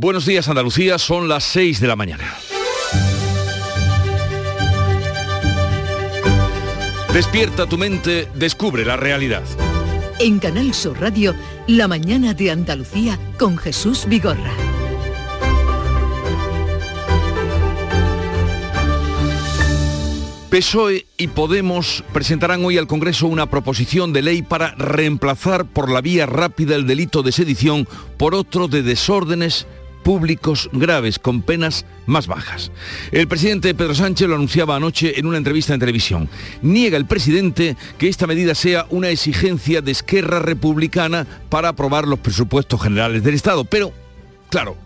Buenos días Andalucía, son las 6 de la mañana. Despierta tu mente, descubre la realidad. En Canal Sur Radio, La mañana de Andalucía con Jesús Vigorra. PSOE y Podemos presentarán hoy al Congreso una proposición de ley para reemplazar por la vía rápida el delito de sedición por otro de desórdenes públicos graves con penas más bajas. El presidente Pedro Sánchez lo anunciaba anoche en una entrevista en televisión. Niega el presidente que esta medida sea una exigencia de Esquerra Republicana para aprobar los presupuestos generales del Estado, pero claro,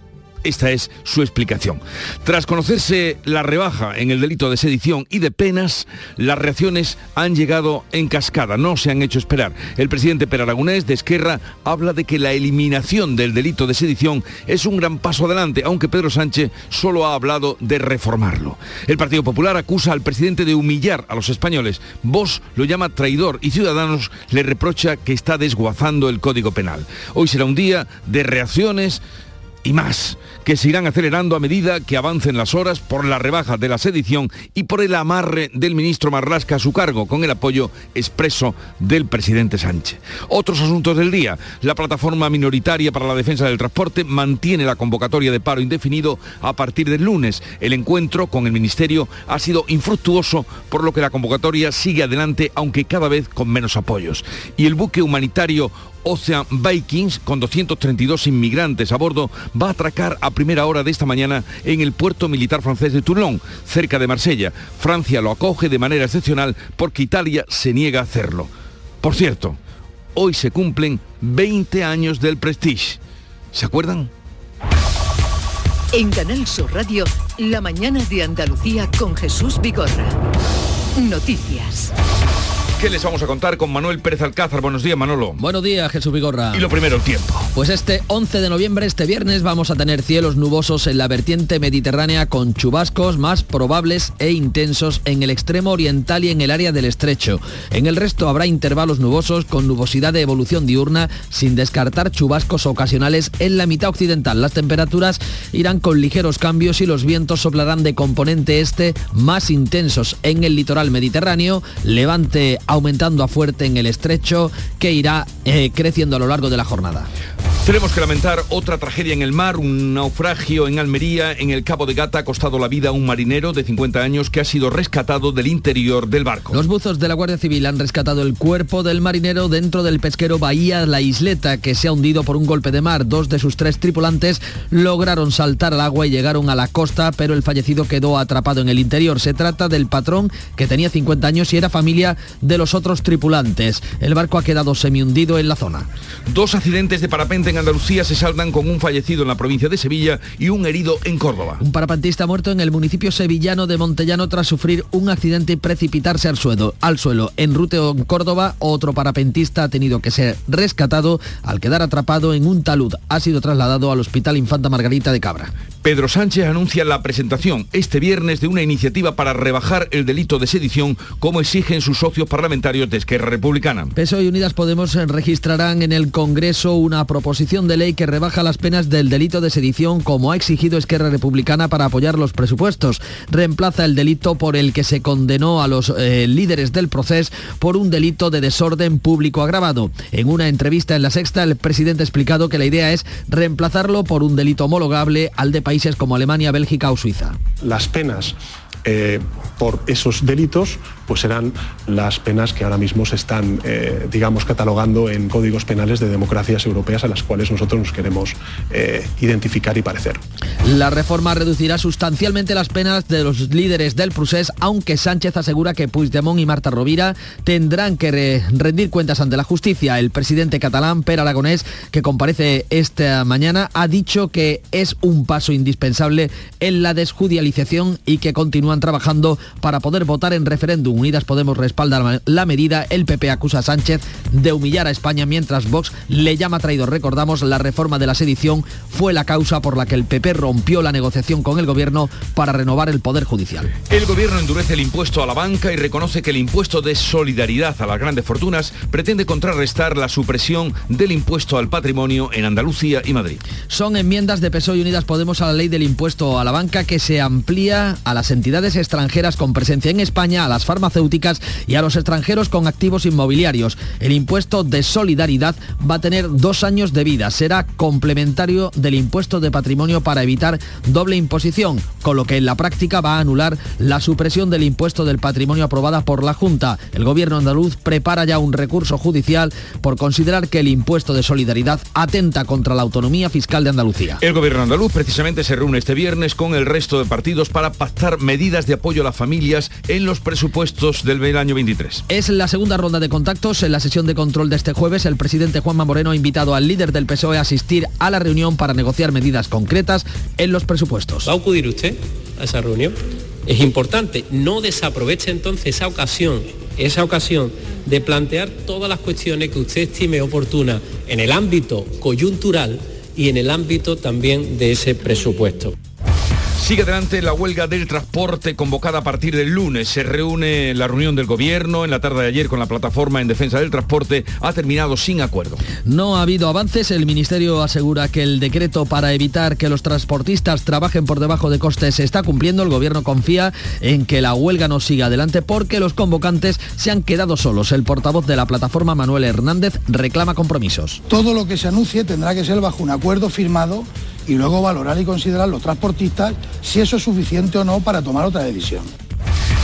esta es su explicación. Tras conocerse la rebaja en el delito de sedición y de penas, las reacciones han llegado en cascada, no se han hecho esperar. El presidente Per Aragonés de Esquerra habla de que la eliminación del delito de sedición es un gran paso adelante, aunque Pedro Sánchez solo ha hablado de reformarlo. El Partido Popular acusa al presidente de humillar a los españoles. Vos lo llama traidor y Ciudadanos le reprocha que está desguazando el Código Penal. Hoy será un día de reacciones y más, que se irán acelerando a medida que avancen las horas por la rebaja de la sedición y por el amarre del ministro Marlasca a su cargo, con el apoyo expreso del presidente Sánchez. Otros asuntos del día. La plataforma minoritaria para la defensa del transporte mantiene la convocatoria de paro indefinido a partir del lunes. El encuentro con el ministerio ha sido infructuoso, por lo que la convocatoria sigue adelante, aunque cada vez con menos apoyos. Y el buque humanitario Ocean Vikings, con 232 inmigrantes a bordo, va a atracar a primera hora de esta mañana en el puerto militar francés de Toulon, cerca de Marsella. Francia lo acoge de manera excepcional porque Italia se niega a hacerlo. Por cierto, hoy se cumplen 20 años del Prestige. ¿Se acuerdan? En Canal Sur Radio, la mañana de Andalucía con Jesús Vigorra. Noticias. ¿Qué les vamos a contar con Manuel Pérez Alcázar? Buenos días, Manolo. Buenos días, Jesús Vigorra. Y lo primero, el tiempo. Pues este 11 de noviembre, este viernes, vamos a tener cielos nubosos en la vertiente mediterránea con chubascos más probables e intensos en el extremo oriental y en el área del estrecho. En el resto habrá intervalos nubosos con nubosidad de evolución diurna, sin descartar chubascos ocasionales en la mitad occidental. Las temperaturas irán con ligeros cambios y los vientos soplarán de componente este más intensos en el litoral mediterráneo, levante aumentando a fuerte en el estrecho que irá eh, creciendo a lo largo de la jornada. Tenemos que lamentar otra tragedia en el mar, un naufragio en Almería, en el Cabo de Gata, ha costado la vida a un marinero de 50 años que ha sido rescatado del interior del barco. Los buzos de la Guardia Civil han rescatado el cuerpo del marinero dentro del pesquero Bahía La Isleta, que se ha hundido por un golpe de mar. Dos de sus tres tripulantes lograron saltar al agua y llegaron a la costa, pero el fallecido quedó atrapado en el interior. Se trata del patrón, que tenía 50 años y era familia de los otros tripulantes. El barco ha quedado semi-hundido en la zona. Dos accidentes de parapente en Andalucía se saldan con un fallecido en la provincia de Sevilla y un herido en Córdoba. Un parapentista muerto en el municipio sevillano de Montellano tras sufrir un accidente y precipitarse al suelo. Al suelo. En Ruteo, en Córdoba, otro parapentista ha tenido que ser rescatado al quedar atrapado en un talud. Ha sido trasladado al Hospital Infanta Margarita de Cabra. Pedro Sánchez anuncia la presentación este viernes de una iniciativa para rebajar el delito de sedición como exigen sus socios parlamentarios de Esquerra Republicana. PSOE y Unidas Podemos registrarán en el Congreso una proposición de ley que rebaja las penas del delito de sedición como ha exigido Esquerra Republicana para apoyar los presupuestos. Reemplaza el delito por el que se condenó a los eh, líderes del proceso por un delito de desorden público agravado. En una entrevista en La Sexta, el presidente ha explicado que la idea es reemplazarlo por un delito homologable al de países como Alemania, Bélgica o Suiza. Las penas eh, por esos delitos pues serán las penas que ahora mismo se están, eh, digamos, catalogando en códigos penales de democracias europeas a las cuales nosotros nos queremos eh, identificar y parecer. La reforma reducirá sustancialmente las penas de los líderes del procés, aunque Sánchez asegura que Puigdemont y Marta Rovira tendrán que rendir cuentas ante la justicia. El presidente catalán, Per Aragonés, que comparece esta mañana, ha dicho que es un paso indispensable en la desjudicialización y que continúa continúan trabajando para poder votar en referéndum. Unidas Podemos respalda la medida, el PP acusa a Sánchez de humillar a España mientras Vox le llama traidor. Recordamos, la reforma de la sedición fue la causa por la que el PP rompió la negociación con el gobierno para renovar el Poder Judicial. El gobierno endurece el impuesto a la banca y reconoce que el impuesto de solidaridad a las grandes fortunas pretende contrarrestar la supresión del impuesto al patrimonio en Andalucía y Madrid. Son enmiendas de PSOE y Unidas Podemos a la ley del impuesto a la banca que se amplía a las entidades extranjeras con presencia en España, a las farmacéuticas y a los extranjeros con activos inmobiliarios. El impuesto de solidaridad va a tener dos años de vida. Será complementario del impuesto de patrimonio para evitar doble imposición, con lo que en la práctica va a anular la supresión del impuesto del patrimonio aprobada por la Junta. El gobierno andaluz prepara ya un recurso judicial por considerar que el impuesto de solidaridad atenta contra la autonomía fiscal de Andalucía. El gobierno andaluz precisamente se reúne este viernes con el resto de partidos para pactar medidas de apoyo a las familias en los presupuestos del año 23. Es la segunda ronda de contactos. En la sesión de control de este jueves, el presidente Juanma Moreno ha invitado al líder del PSOE a asistir a la reunión para negociar medidas concretas en los presupuestos. ¿Va a acudir usted a esa reunión? Es importante, no desaproveche entonces esa ocasión, esa ocasión de plantear todas las cuestiones que usted estime oportunas en el ámbito coyuntural y en el ámbito también de ese presupuesto. Sigue adelante la huelga del transporte convocada a partir del lunes. Se reúne la reunión del gobierno en la tarde de ayer con la plataforma en defensa del transporte. Ha terminado sin acuerdo. No ha habido avances. El Ministerio asegura que el decreto para evitar que los transportistas trabajen por debajo de costes se está cumpliendo. El gobierno confía en que la huelga no siga adelante porque los convocantes se han quedado solos. El portavoz de la plataforma, Manuel Hernández, reclama compromisos. Todo lo que se anuncie tendrá que ser bajo un acuerdo firmado y luego valorar y considerar los transportistas si eso es suficiente o no para tomar otra decisión.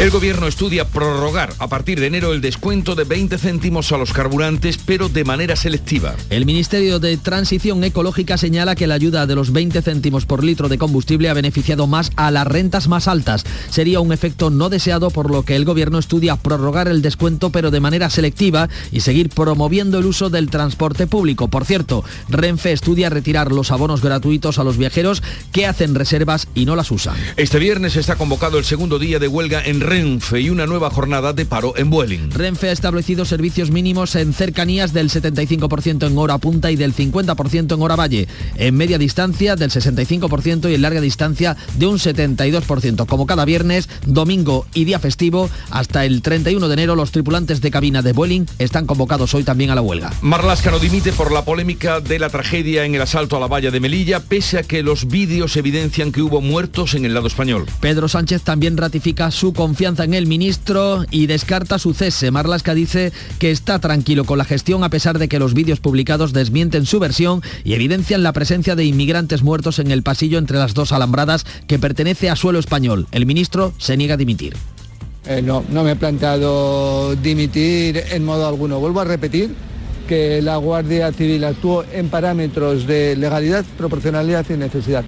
El gobierno estudia prorrogar a partir de enero el descuento de 20 céntimos a los carburantes, pero de manera selectiva. El Ministerio de Transición Ecológica señala que la ayuda de los 20 céntimos por litro de combustible ha beneficiado más a las rentas más altas. Sería un efecto no deseado, por lo que el gobierno estudia prorrogar el descuento, pero de manera selectiva y seguir promoviendo el uso del transporte público. Por cierto, Renfe estudia retirar los abonos gratuitos a los viajeros que hacen reservas y no las usan. Este viernes está convocado el segundo día de huelga en Renfe y una nueva jornada de paro en Vueling. Renfe ha establecido servicios mínimos en cercanías del 75% en hora punta y del 50% en hora valle, en media distancia del 65% y en larga distancia de un 72%. Como cada viernes, domingo y día festivo, hasta el 31 de enero los tripulantes de cabina de Vueling están convocados hoy también a la huelga. Marlasca no dimite por la polémica de la tragedia en el asalto a la valla de Melilla, pese a que los vídeos evidencian que hubo muertos en el lado español. Pedro Sánchez también ratifica su confianza en el ministro y descarta su cese. Marlasca dice que está tranquilo con la gestión a pesar de que los vídeos publicados desmienten su versión y evidencian la presencia de inmigrantes muertos en el pasillo entre las dos alambradas que pertenece a suelo español. El ministro se niega a dimitir. Eh, no, no me he planteado dimitir en modo alguno. Vuelvo a repetir que la Guardia Civil actuó en parámetros de legalidad, proporcionalidad y necesidad.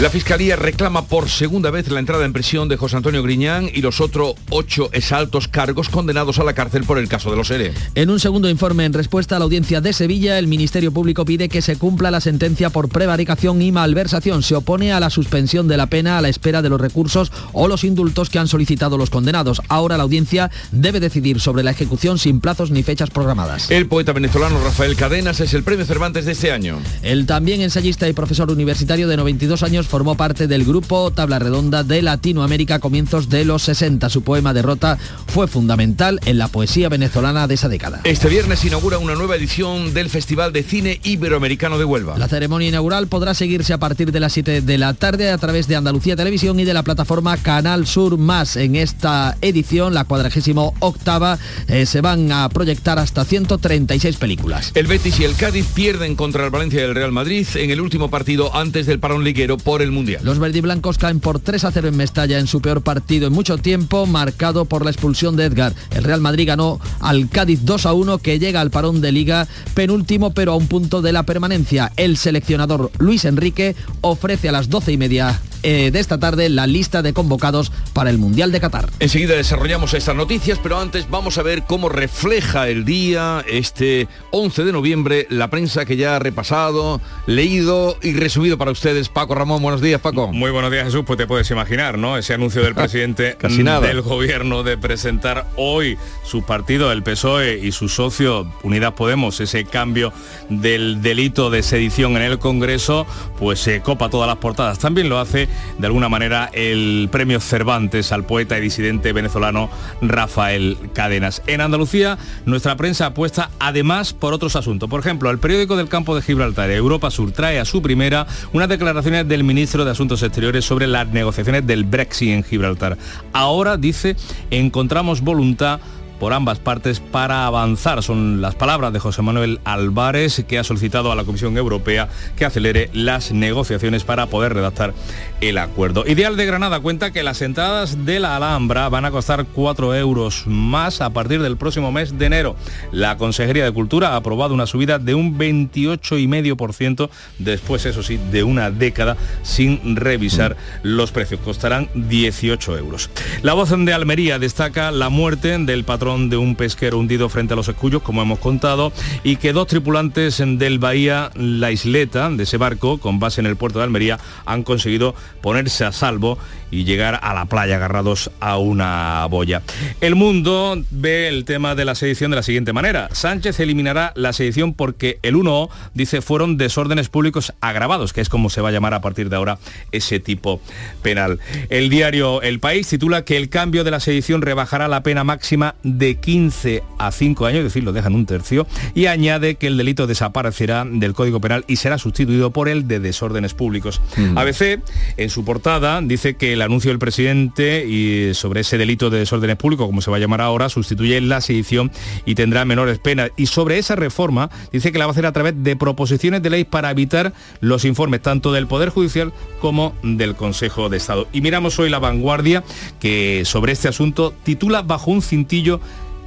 La Fiscalía reclama por segunda vez la entrada en prisión de José Antonio Griñán y los otros ocho exaltos cargos condenados a la cárcel por el caso de los ERE. En un segundo informe en respuesta a la audiencia de Sevilla, el Ministerio Público pide que se cumpla la sentencia por prevaricación y malversación. Se opone a la suspensión de la pena a la espera de los recursos o los indultos que han solicitado los condenados. Ahora la audiencia debe decidir sobre la ejecución sin plazos ni fechas programadas. El poeta venezolano Rafael Cadenas es el premio Cervantes de este año. El también ensayista y profesor universitario de 92 años formó parte del grupo Tabla Redonda de Latinoamérica a comienzos de los 60. Su poema Derrota fue fundamental en la poesía venezolana de esa década. Este viernes inaugura una nueva edición del Festival de Cine Iberoamericano de Huelva. La ceremonia inaugural podrá seguirse a partir de las 7 de la tarde a través de Andalucía Televisión y de la plataforma Canal Sur Más. En esta edición, la 48 octava, eh, se van a proyectar hasta 136 películas. El Betis y el Cádiz pierden contra el Valencia y el Real Madrid en el último partido antes del parón liguero por el Mundial. Los verdiblancos caen por 3 a 0 en Mestalla en su peor partido en mucho tiempo, marcado por la expulsión de Edgar. El Real Madrid ganó al Cádiz 2 a 1 que llega al parón de liga penúltimo pero a un punto de la permanencia. El seleccionador Luis Enrique ofrece a las 12 y media eh, de esta tarde la lista de convocados para el Mundial de Qatar. Enseguida desarrollamos estas noticias, pero antes vamos a ver cómo refleja el día, este 11 de noviembre, la prensa que ya ha repasado, leído y resumido para ustedes. Paco Ramón, buenos días, Paco. Muy buenos días, Jesús. Pues te puedes imaginar, ¿no? Ese anuncio del presidente del gobierno de presentar hoy su partido, el PSOE y su socio Unidas Podemos, ese cambio del delito de sedición en el Congreso, pues se copa todas las portadas. También lo hace de alguna manera el premio Cervantes al poeta y disidente venezolano Rafael Cadenas. En Andalucía, nuestra prensa apuesta además por otros asuntos. Por ejemplo, el periódico del campo de Gibraltar, Europa Sur, trae a su primera unas declaraciones del ministro de Asuntos Exteriores sobre las negociaciones del Brexit en Gibraltar. Ahora, dice, encontramos voluntad por ambas partes para avanzar. Son las palabras de José Manuel Álvarez que ha solicitado a la Comisión Europea que acelere las negociaciones para poder redactar el acuerdo. Ideal de Granada cuenta que las entradas de la Alhambra van a costar 4 euros más a partir del próximo mes de enero. La Consejería de Cultura ha aprobado una subida de un 28,5% después, eso sí, de una década sin revisar los precios. Costarán 18 euros. La voz de Almería destaca la muerte del patrón de un pesquero hundido frente a los escullos, como hemos contado, y que dos tripulantes del Bahía La Isleta, de ese barco, con base en el puerto de Almería, han conseguido ponerse a salvo y llegar a la playa agarrados a una boya. El mundo ve el tema de la sedición de la siguiente manera. Sánchez eliminará la sedición porque el 1 dice fueron desórdenes públicos agravados, que es como se va a llamar a partir de ahora ese tipo penal. El diario El País titula que el cambio de la sedición rebajará la pena máxima de 15 a 5 años, es decir, lo dejan un tercio, y añade que el delito desaparecerá del Código Penal y será sustituido por el de desórdenes públicos. Mm. ABC, en su portada, dice que la anuncio del presidente y sobre ese delito de desórdenes públicos, como se va a llamar ahora, sustituye la sedición y tendrá menores penas. Y sobre esa reforma dice que la va a hacer a través de proposiciones de ley para evitar los informes tanto del Poder Judicial como del Consejo de Estado. Y miramos hoy la vanguardia que sobre este asunto titula bajo un cintillo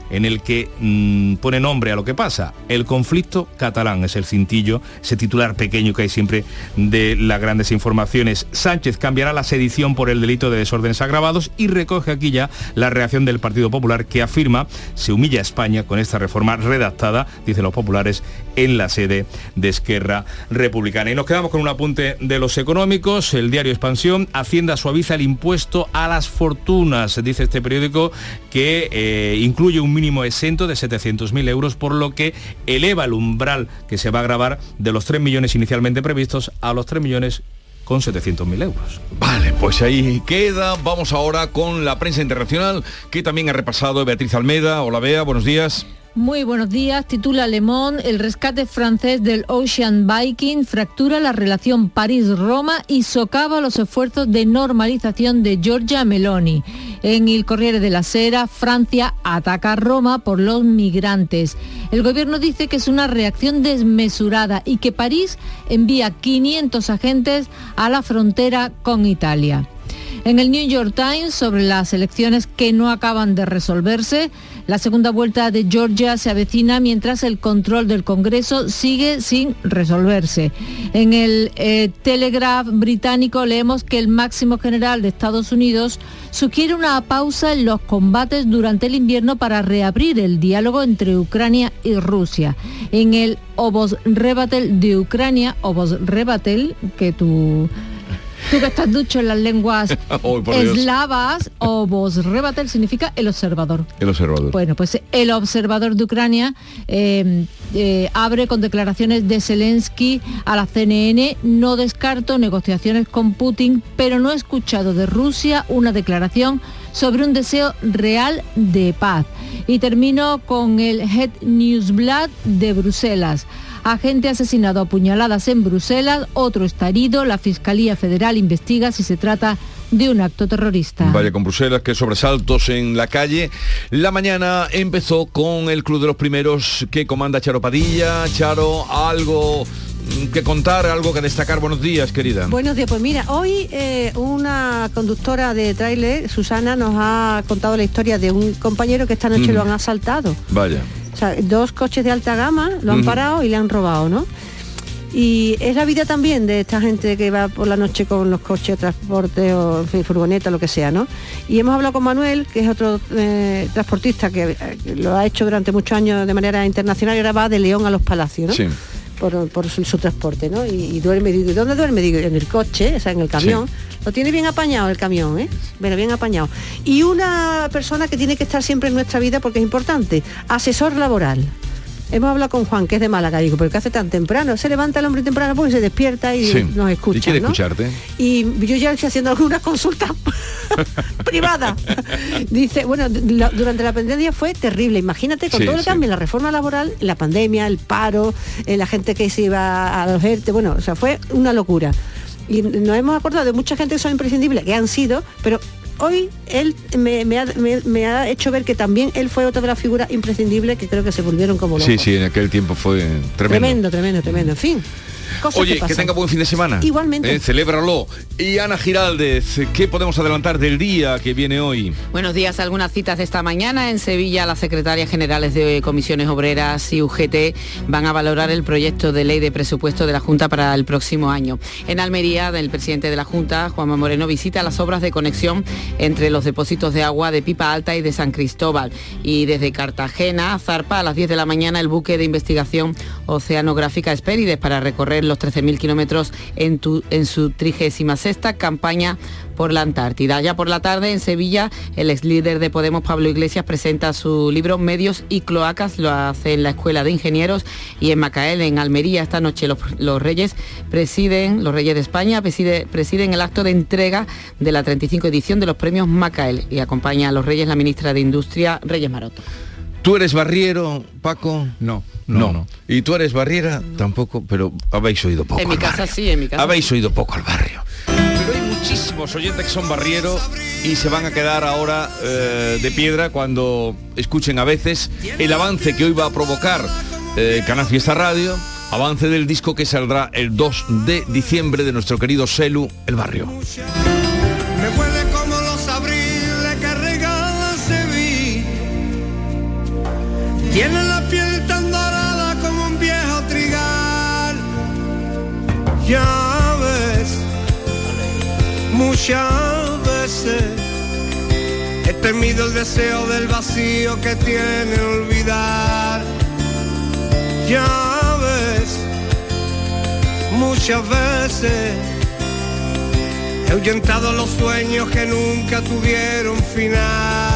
en el que mm, pone nombre a lo que pasa. El conflicto catalán es el cintillo, ese titular pequeño que hay siempre de las grandes informaciones. Sánchez cambiará la sedición por el delito de desórdenes agravados y recoge aquí ya la reacción del Partido Popular que afirma se humilla a España con esta reforma redactada, dicen los populares, en la sede de Esquerra Republicana. Y nos quedamos con un apunte de los económicos. El diario Expansión, Hacienda suaviza el impuesto a las fortunas, dice este periódico, que eh, incluye un mínimo exento de 700.000 euros, por lo que eleva el umbral que se va a grabar de los 3 millones inicialmente previstos a los 3 millones con 700.000 euros. Vale, pues ahí queda. Vamos ahora con la prensa internacional que también ha repasado Beatriz Almeda. Hola Bea, buenos días. Muy buenos días. Titula Le Monde, el rescate francés del Ocean Viking fractura la relación París-Roma y socava los esfuerzos de normalización de Giorgia Meloni. En el Corriere de la Sera, Francia ataca a Roma por los migrantes. El gobierno dice que es una reacción desmesurada y que París envía 500 agentes a la frontera con Italia. En el New York Times, sobre las elecciones que no acaban de resolverse, la segunda vuelta de Georgia se avecina mientras el control del Congreso sigue sin resolverse. En el eh, Telegraph británico leemos que el máximo general de Estados Unidos sugiere una pausa en los combates durante el invierno para reabrir el diálogo entre Ucrania y Rusia. En el Obos Rebatel de Ucrania, Obos Rebatel, que tú... Tú que estás ducho en las lenguas eslavas, o vos rebatel significa el observador. El observador. Bueno, pues el observador de Ucrania eh, eh, abre con declaraciones de Zelensky a la CNN. No descarto negociaciones con Putin, pero no he escuchado de Rusia una declaración sobre un deseo real de paz. Y termino con el Head Newsblad de Bruselas. Agente asesinado a puñaladas en Bruselas, otro está herido. La Fiscalía Federal investiga si se trata de un acto terrorista. Vaya con Bruselas, que sobresaltos en la calle. La mañana empezó con el Club de los Primeros que comanda Charo Padilla. Charo, algo que contar, algo que destacar. Buenos días, querida. Buenos días, pues mira, hoy eh, una conductora de tráiler, Susana, nos ha contado la historia de un compañero que esta noche lo han asaltado. Vaya dos coches de alta gama lo han parado y le han robado, ¿no? Y es la vida también de esta gente que va por la noche con los coches, transporte o furgoneta, lo que sea, ¿no? Y hemos hablado con Manuel, que es otro eh, transportista que, eh, lo ha hecho durante muchos años de manera internacional y ahora va de León a los Palacios, ¿no? Sí. Por, su, transporte, ¿no? Y, duerme, digo, ¿dónde duerme? Digo, en el coche, o sea, en el camión. Lo tiene bien apañado el camión, ¿eh? Bueno, bien apañado. Y una persona que tiene que estar siempre en nuestra vida porque es importante, asesor laboral. Hemos hablado con Juan, que es de Málaga, digo, pero ¿qué hace tan temprano? Se levanta el hombre temprano porque se despierta y nos escucha. Y quiere escucharte. Y yo ya estoy haciendo algunas consultas privadas. Dice, bueno, durante la pandemia fue terrible. Imagínate con todo el cambio, la reforma laboral, la pandemia, el paro, eh, la gente que se iba a los ERTE, bueno, o sea, fue una locura y nos hemos acordado de mucha gente que son imprescindibles, que han sido, pero hoy él me, ha, hecho ver que también él fue otra de las figuras imprescindibles que creo que se volvieron como locos. Sí, sí, en aquel tiempo fue tremendo. Tremendo, tremendo, tremendo. En fin. Oye, que, tenga buen fin de semana. Igualmente. Eh, celébralo. Y Ana Giraldez, ¿qué podemos adelantar del día que viene hoy? Buenos días. Algunas citas de esta mañana. En Sevilla, las secretarias generales de comisiones obreras y UGT van a valorar el proyecto de ley de presupuesto de la Junta para el próximo año. En Almería, el presidente de la Junta, Juanma Moreno, visita las obras de conexión entre los depósitos de agua de Pipa Alta y de San Cristóbal. Y desde Cartagena, zarpa a las 10 de la mañana el buque de investigación oceanográfica Espérides para recorrer los 13.000 kilómetros en, en su 36 campaña por la Antártida. Ya por la tarde en Sevilla, el ex líder de Podemos, Pablo Iglesias, presenta su libro Medios y Cloacas, lo hace en la Escuela de Ingenieros y en Macael, en Almería. Esta noche los, Reyes presiden, los Reyes de España, presiden el acto de entrega de la 35 edición de los premios Macael y acompaña a los Reyes la ministra de Industria, Reyes Maroto. ¿Tú eres barriero, Paco? No. No, no. ¿Y tú eres barriera? Tampoco, pero habéis oído poco. En mi casa sí, en mi casa. Habéis oído poco al barrio. Pero hay muchísimos oyentes que son barrieros y se van a quedar ahora eh, de piedra cuando escuchen a veces el avance que hoy va a provocar eh, Canal Fiesta Radio, avance del disco que saldrá el 2 de diciembre de nuestro querido Selu, El Barrio. Tiene la piel tan dorada como un viejo trigal. Ya ves, muchas veces he temido el deseo del vacío que tiene olvidar. Ya ves, muchas veces he ahuyentado los sueños que nunca tuvieron final.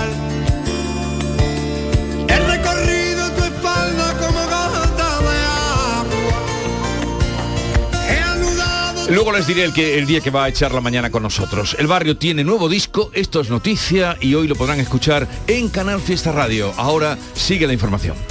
Luego les diré el, que, el día que va a echar la mañana con nosotros. El barrio tiene nuevo disco, esto es noticia y hoy lo podrán escuchar en Canal Fiesta Radio. Ahora sigue la información.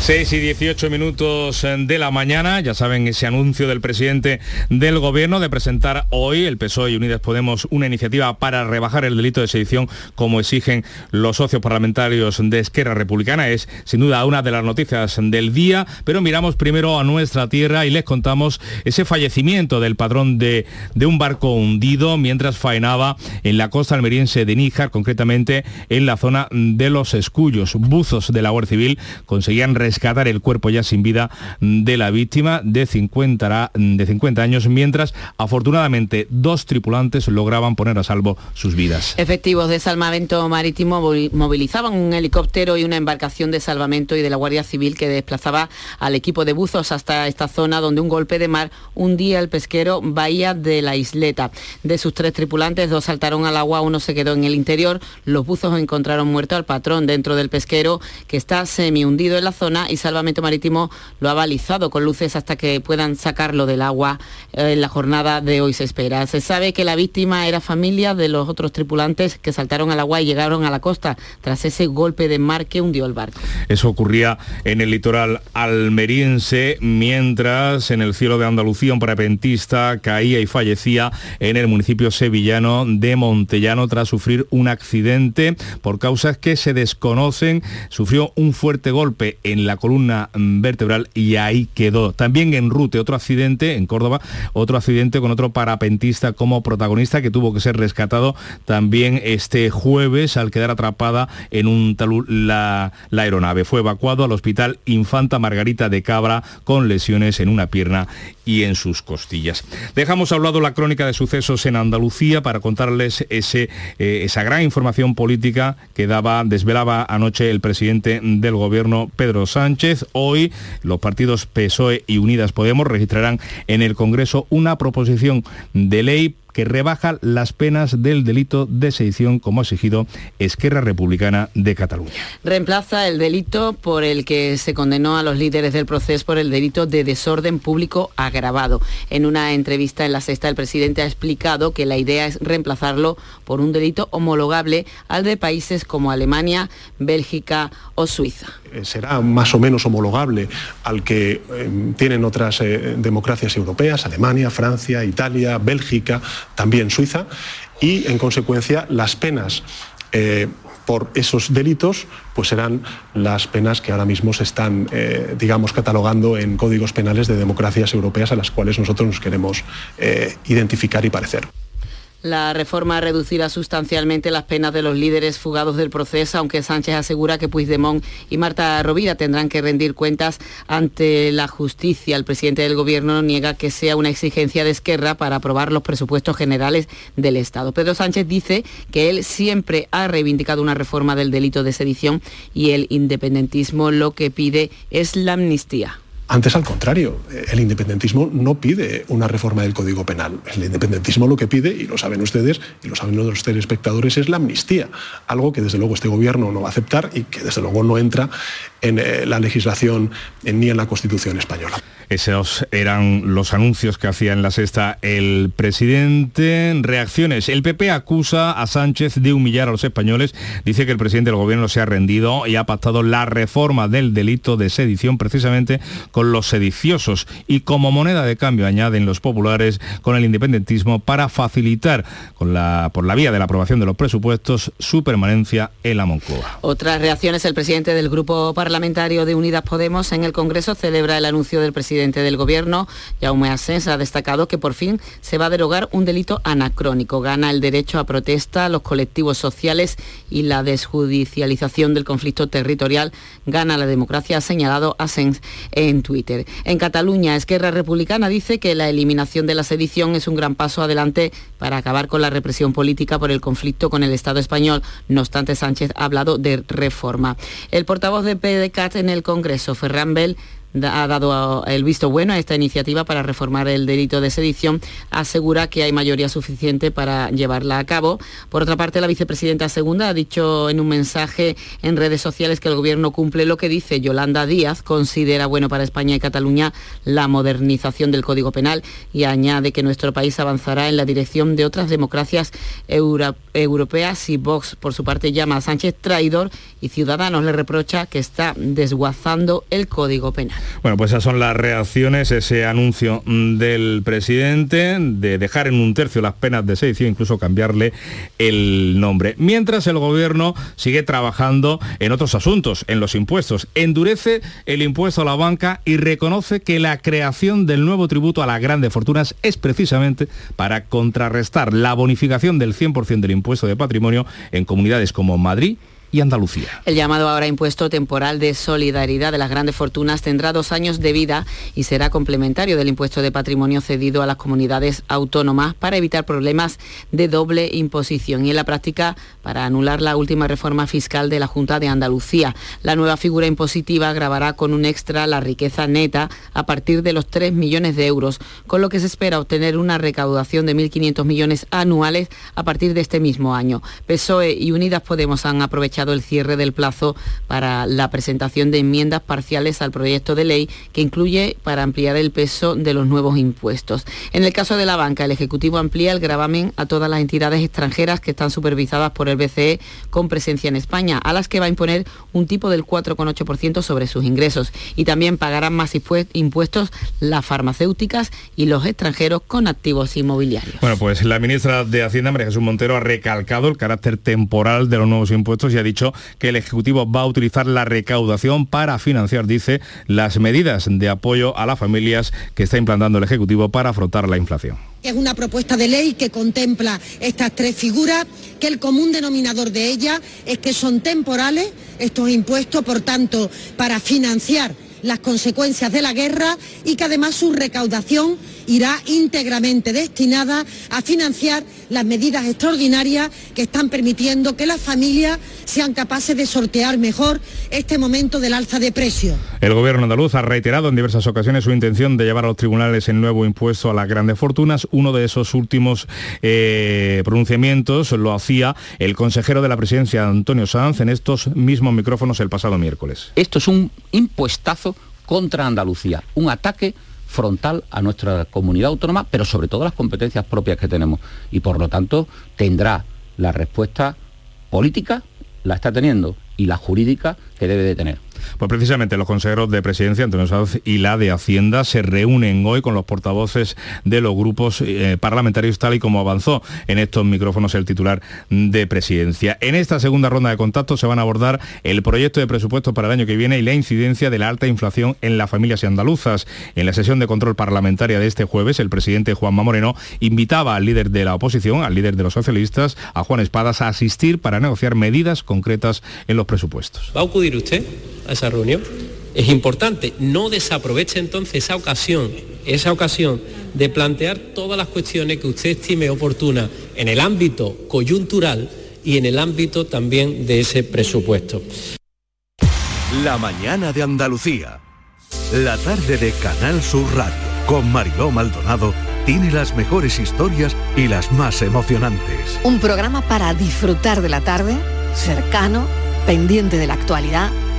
6 y 18 minutos eh, de la mañana, ya saben ese anuncio del presidente del gobierno de presentar hoy el PSOE y Unidas Podemos una iniciativa para rebajar el delito de sedición como exigen los socios parlamentarios de Esquerra Republicana. Es sin duda una de las noticias del día, pero miramos primero a nuestra tierra y les contamos ese fallecimiento del padrón de, de un barco hundido mientras faenaba en la costa almeriense de Níjar, concretamente en la zona de los Escullos. Buzos de la Guardia Civil conseguían rescatar el cuerpo ya sin vida de la víctima de 50, de 50 años, mientras afortunadamente dos tripulantes lograban poner a salvo sus vidas. Efectivos de salvamento marítimo movilizaban un helicóptero y una embarcación de salvamento y de la Guardia Civil que desplazaba al equipo de buzos hasta esta zona donde un golpe de mar hundía el pesquero Bahía de la Isleta. De sus tres tripulantes, dos saltaron al agua, uno se quedó en el interior. Los buzos encontraron muerto al patrón dentro del pesquero que está semi hundido en la zona y Salvamento Marítimo lo ha balizado con luces hasta que puedan sacarlo del agua eh, en la jornada de hoy se espera. Se sabe que la víctima era familia de los otros tripulantes que saltaron al agua y llegaron a la costa tras ese golpe de mar que hundió el barco. Eso ocurría en el litoral almeriense, mientras en el cielo de Andalucía un parapentista caía y fallecía en el municipio sevillano de Montellano tras sufrir un accidente por causas que se desconocen. Sufrió un fuerte golpe en la columna vertebral y ahí quedó. También en Rute, otro accidente en Córdoba, otro accidente con otro parapentista como protagonista que tuvo que ser rescatado también este jueves al quedar atrapada en un talud la, la aeronave. Fue evacuado al hospital Infanta Margarita de Cabra con lesiones en una pierna y en sus costillas. Dejamos a un lado la crónica de sucesos en Andalucía para contarles ese, eh, esa gran información política que daba, desvelaba anoche el presidente del gobierno Pedro Sánchez. Hoy los partidos PSOE y Unidas Podemos registrarán en el Congreso una proposición de ley que rebaja las penas del delito de sedición como ha exigido Esquerra Republicana de Cataluña. Reemplaza el delito por el que se condenó a los líderes del proceso por el delito de desorden público agravado. En una entrevista en la sexta, el presidente ha explicado que la idea es reemplazarlo por un delito homologable al de países como Alemania, Bélgica o Suiza. Eh, será más o menos homologable al que eh, tienen otras eh, democracias europeas, Alemania, Francia, Italia, Bélgica, también Suiza, y en consecuencia las penas por esos delitos pues serán las penas que ahora mismo se están, digamos, catalogando en códigos penales de democracias europeas a las cuales nosotros nos queremos identificar y parecer. La reforma reducirá sustancialmente las penas de los líderes fugados del proceso, aunque Sánchez asegura que Puigdemont y Marta Rovira tendrán que rendir cuentas ante la justicia. El presidente del Gobierno niega que sea una exigencia de Esquerra para aprobar los presupuestos generales del Estado. Pedro Sánchez dice que él siempre ha reivindicado una reforma del delito de sedición y el independentismo lo que pide es la amnistía. Antes, al contrario, el independentismo no pide una reforma del Código Penal. El independentismo lo que pide, y lo saben ustedes, y lo saben los telespectadores, es la amnistía. Algo que desde luego este gobierno no va a aceptar y que desde luego no entra en eh, la legislación ni en la Constitución española. Esos eran los anuncios que hacía en la sexta el presidente. Reacciones. El PP acusa a Sánchez de humillar a los españoles. Dice que el presidente del gobierno se ha rendido y ha pactado la reforma del delito de sedición precisamente los sediciosos y como moneda de cambio añaden los populares con el independentismo para facilitar con por la vía de la aprobación de los presupuestos su permanencia en la Moncloa. Otras reacciones. El presidente del grupo parlamentario de Unidas Podemos en el Congreso celebra el anuncio del presidente presidente del Gobierno, Jaume Asens, ha destacado que por fin se va a derogar un delito anacrónico. Gana el derecho a protesta, los colectivos sociales y la desjudicialización del conflicto territorial. Gana la democracia, ha señalado Asens en En Cataluña, Esquerra Republicana dice que la eliminación de la sedición es un gran paso adelante para acabar con la represión política por el conflicto con el Estado español. No obstante, Sánchez ha hablado de reforma. El portavoz de PDCAT en el Congreso, Ferran Bell, ha dado el visto bueno a esta iniciativa para reformar el delito de sedición, asegura que hay mayoría suficiente para llevarla a cabo. Por otra parte, la vicepresidenta segunda ha dicho en un mensaje en redes sociales que el gobierno cumple lo que dice Yolanda Díaz, considera bueno para España y Cataluña la modernización del Código Penal y añade que nuestro país avanzará en la dirección de otras democracias europeas y Vox, por su parte, llama a Sánchez traidor y Ciudadanos le reprocha que está desguazando el Código Penal. Bueno, pues esas son las reacciones, ese anuncio del presidente de dejar en un tercio las penas de sedición, incluso cambiarle el nombre. Mientras el gobierno sigue trabajando en otros asuntos, en los impuestos. Endurece el impuesto a la banca y reconoce que la creación del nuevo tributo a las grandes fortunas es precisamente para contrarrestar la bonificación del 100% del impuesto de patrimonio en comunidades como Madrid y Andalucía. El llamado ahora impuesto temporal de solidaridad de las grandes fortunas tendrá dos años de vida y será complementario del impuesto de patrimonio cedido a las comunidades autónomas para evitar problemas de doble imposición y en la práctica para anular la última reforma fiscal de la Junta de Andalucía. La nueva figura impositiva grabará con un extra la riqueza neta a partir de los 3 millones de euros, con lo que se espera obtener una recaudación de 1.500 millones anuales a partir de este mismo año. PSOE y Unidas Podemos han aprovechado el cierre del plazo para la presentación de enmiendas parciales al proyecto de ley que incluye para ampliar el peso de los nuevos impuestos. En el caso de la banca, el Ejecutivo amplía el gravamen a todas las entidades extranjeras que están supervisadas por el BCE con presencia en España, a las que va a imponer un tipo del 4,8% sobre sus ingresos. Y también pagarán más impuestos las farmacéuticas y los extranjeros con activos inmobiliarios. Bueno, pues la ministra de Hacienda, María Jesús Montero, ha recalcado el carácter temporal de los nuevos impuestos y ha dicho que el Ejecutivo va a utilizar la recaudación para financiar, dice, las medidas de apoyo a las familias que está implantando el Ejecutivo para afrontar la inflación. Es una propuesta de ley que contempla estas tres figuras, que el común denominador de ellas es que son temporales estos impuestos, por tanto, para financiar las consecuencias de la guerra y que además su recaudación irá íntegramente destinada a financiar las medidas extraordinarias que están permitiendo que las familias sean capaces de sortear mejor este momento del alza de precios. El gobierno andaluz ha reiterado en diversas ocasiones su intención de llevar a los tribunales el nuevo impuesto a las grandes fortunas. Uno de esos últimos eh, pronunciamientos lo hacía el consejero de la presidencia, Antonio Sanz, en estos mismos micrófonos el pasado miércoles. Esto es un impuestazo contra Andalucía, un ataque frontal a nuestra comunidad autónoma, pero sobre todo las competencias propias que tenemos. Y por lo tanto tendrá la respuesta política, la está teniendo, y la jurídica que debe de tener. Pues precisamente los consejeros de presidencia, Antonio Sanz y la de Hacienda, se reúnen hoy con los portavoces de los grupos eh, parlamentarios, tal y como avanzó en estos micrófonos el titular de presidencia. En esta segunda ronda de contactos se van a abordar el proyecto de presupuesto para el año que viene y la incidencia de la alta inflación en las familias andaluzas. En la sesión de control parlamentaria de este jueves, el presidente Juanma Moreno invitaba al líder de la oposición, al líder de los socialistas, a Juan Espadas, a asistir para negociar medidas concretas en los presupuestos. ¿Va a acudir usted? A esa reunión. Es importante, no desaproveche entonces esa ocasión, esa ocasión de plantear todas las cuestiones que usted estime oportunas en el ámbito coyuntural y en el ámbito también de ese presupuesto. La mañana de Andalucía. La tarde de Canal Sur Radio con Mariló Maldonado tiene las mejores historias y las más emocionantes. Un programa para disfrutar de la tarde, cercano, pendiente de la actualidad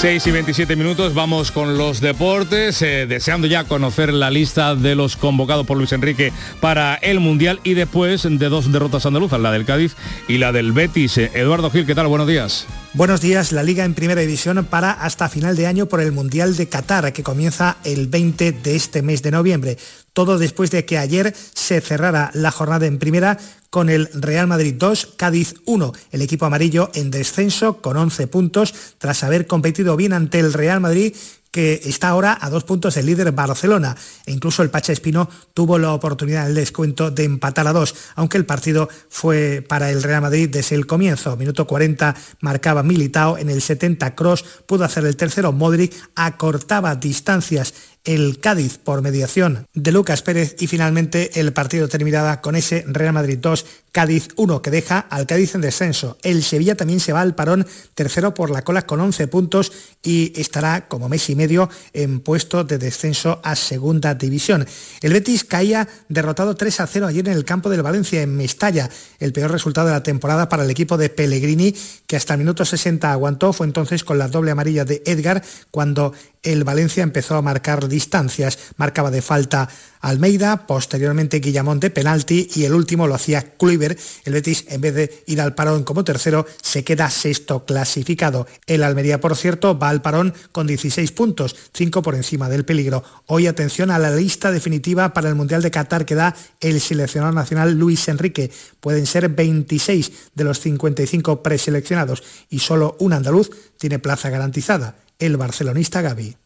6 y 27 minutos, vamos con los deportes, eh, deseando ya conocer la lista de los convocados por Luis Enrique para el Mundial y después de dos derrotas andaluzas, la del Cádiz y la del Betis. Eh, Eduardo Gil, ¿qué tal? Buenos días. Buenos días, la Liga en Primera División para hasta final de año por el Mundial de Qatar, que comienza el 20 de este mes de noviembre. Todo después de que ayer se cerrara la jornada en Primera con el Real Madrid 2, Cádiz 1. El equipo amarillo en descenso con 11 puntos tras haber competido bien ante el Real Madrid que está ahora a dos puntos del líder Barcelona. E incluso el Pacha Espino tuvo la oportunidad en el descuento de empatar a dos, aunque el partido fue para el Real Madrid desde el comienzo. Minuto 40 marcaba Militao, en el 70 Cross pudo hacer el tercero, Modric acortaba distancias el Cádiz por mediación de Lucas Pérez y finalmente el partido terminaba con ese Real Madrid 2, Cádiz 1 que deja al Cádiz en descenso. El Sevilla también se va al parón tercero por la cola con 11 puntos y estará como mes y medio en puesto de descenso a segunda división. El Betis caía derrotado 3 a 0 ayer en el campo del Valencia en Mestalla, el peor resultado de la temporada para el equipo de Pellegrini que hasta el minuto 60 aguantó, fue entonces con la doble amarilla de Edgar cuando el Valencia empezó a marcar distancias. Marcaba de falta Almeida, posteriormente Guillamonte, penalti y el último lo hacía Kluivert. El Betis, en vez de ir al parón como tercero, se queda sexto clasificado. El Almería, por cierto, va al parón con 16 puntos, 5 por encima del peligro. Hoy atención a la lista definitiva para el Mundial de Qatar que da el seleccionador nacional Luis Enrique. Pueden ser 26 de los 55 preseleccionados y solo un andaluz tiene plaza garantizada, el barcelonista Gaby.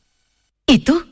¿Y tú?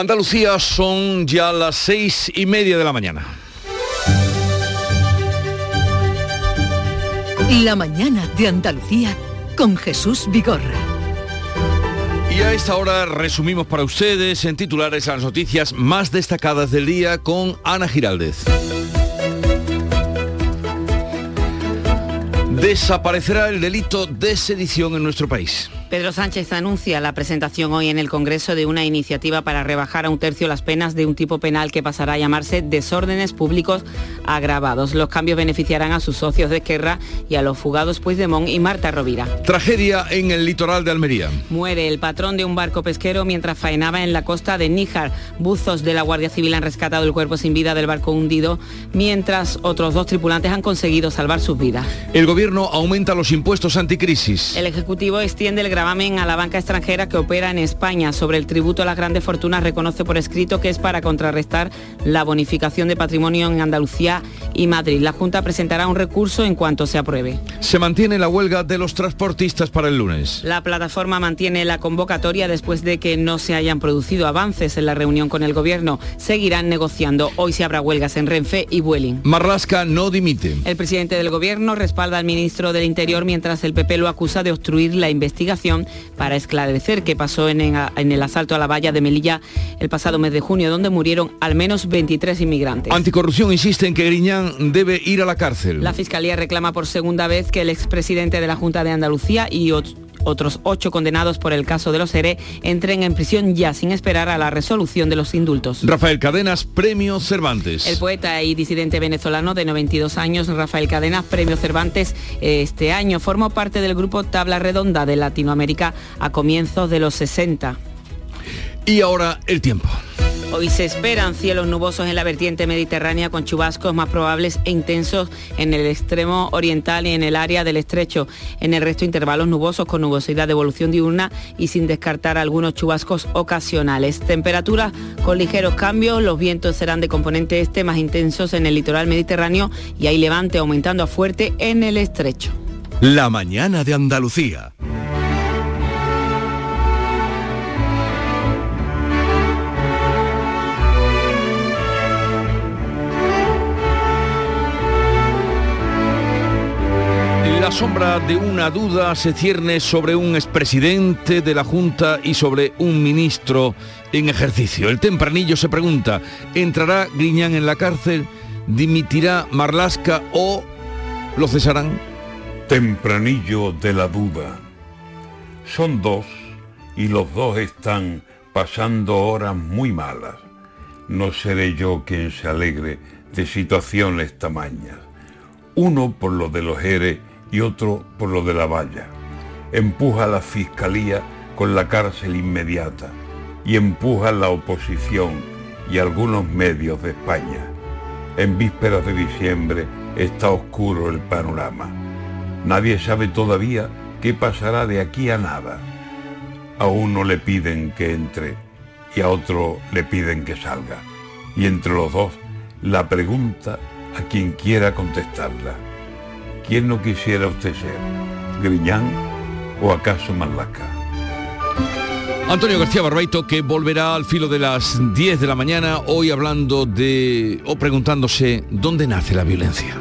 Andalucía son ya las seis y media de la mañana. La mañana de Andalucía con Jesús Vigorra. Y a esta hora resumimos para ustedes en titulares las noticias más destacadas del día con Ana Giraldez. Desaparecerá el delito de sedición en nuestro país. Pedro Sánchez anuncia la presentación hoy en el Congreso de una iniciativa para rebajar a un tercio las penas de un tipo penal que pasará a llamarse desórdenes públicos agravados. Los cambios beneficiarán a sus socios de Esquerra y a los fugados Puigdemont y Marta Rovira. Tragedia en el litoral de Almería. Muere el patrón de un barco pesquero mientras faenaba en la costa de Níjar. Buzos de la Guardia Civil han rescatado el cuerpo sin vida del barco hundido, mientras otros dos tripulantes han conseguido salvar sus vidas. El gobierno aumenta los impuestos anticrisis. El Ejecutivo extiende el gravamen a la banca extranjera que opera en España. Sobre el tributo a las grandes fortunas reconoce por escrito que es para contrarrestar la bonificación de patrimonio en Andalucía y Madrid. La Junta presentará un recurso en cuanto se apruebe. Se mantiene la huelga de los transportistas para el lunes. La plataforma mantiene la convocatoria después de que no se hayan producido avances en la reunión con el gobierno. Seguirán negociando. Hoy se habrá huelgas en Renfe y Vueling. Marlasca no dimite. El presidente del gobierno respalda al ministro del Interior mientras el PP lo acusa de obstruir la investigación para esclarecer qué pasó en, el asalto a la valla de Melilla el pasado mes de junio, donde murieron al menos 23 inmigrantes. Anticorrupción insiste en que Griñán debe ir a la cárcel. La Fiscalía reclama por segunda vez que el expresidente de la Junta de Andalucía y otros ocho condenados por el caso de los ERE entren en prisión ya sin esperar a la resolución de los indultos. Rafael Cadenas, Premio Cervantes. El poeta y disidente venezolano de 92 años, Rafael Cadenas, Premio Cervantes, este año formó parte del grupo Tabla Redonda de Latinoamérica a comienzos de los 60. Y ahora el tiempo. Hoy se esperan cielos nubosos en la vertiente mediterránea con chubascos más probables e intensos en el extremo oriental y en el área del estrecho. En el resto intervalos nubosos con nubosidad de evolución diurna y sin descartar algunos chubascos ocasionales. Temperaturas con ligeros cambios, los vientos serán de componente este más intensos en el litoral mediterráneo y hay levante aumentando a fuerte en el estrecho. La mañana de Andalucía. Sombra de una duda se cierne sobre un expresidente de la Junta y sobre un ministro en ejercicio. El tempranillo se pregunta, ¿entrará Griñán en la cárcel? ¿Dimitirá Marlasca o lo cesarán? Tempranillo de la duda. Son dos y los dos están pasando horas muy malas. No seré yo quien se alegre de situaciones tamañas. Uno por lo de los ERE y otro por lo de la valla. Empuja a la Fiscalía con la cárcel inmediata y empuja a la oposición y algunos medios de España. En vísperas de diciembre está oscuro el panorama. Nadie sabe todavía qué pasará de aquí a nada. A uno le piden que entre y a otro le piden que salga. Y entre los dos, la pregunta a quien quiera contestarla. ¿Quién no quisiera usted ser? ¿Griñán o acaso Malaca? Antonio García Barbaito que volverá al filo de las 10 de la mañana hoy hablando de o preguntándose dónde nace la violencia.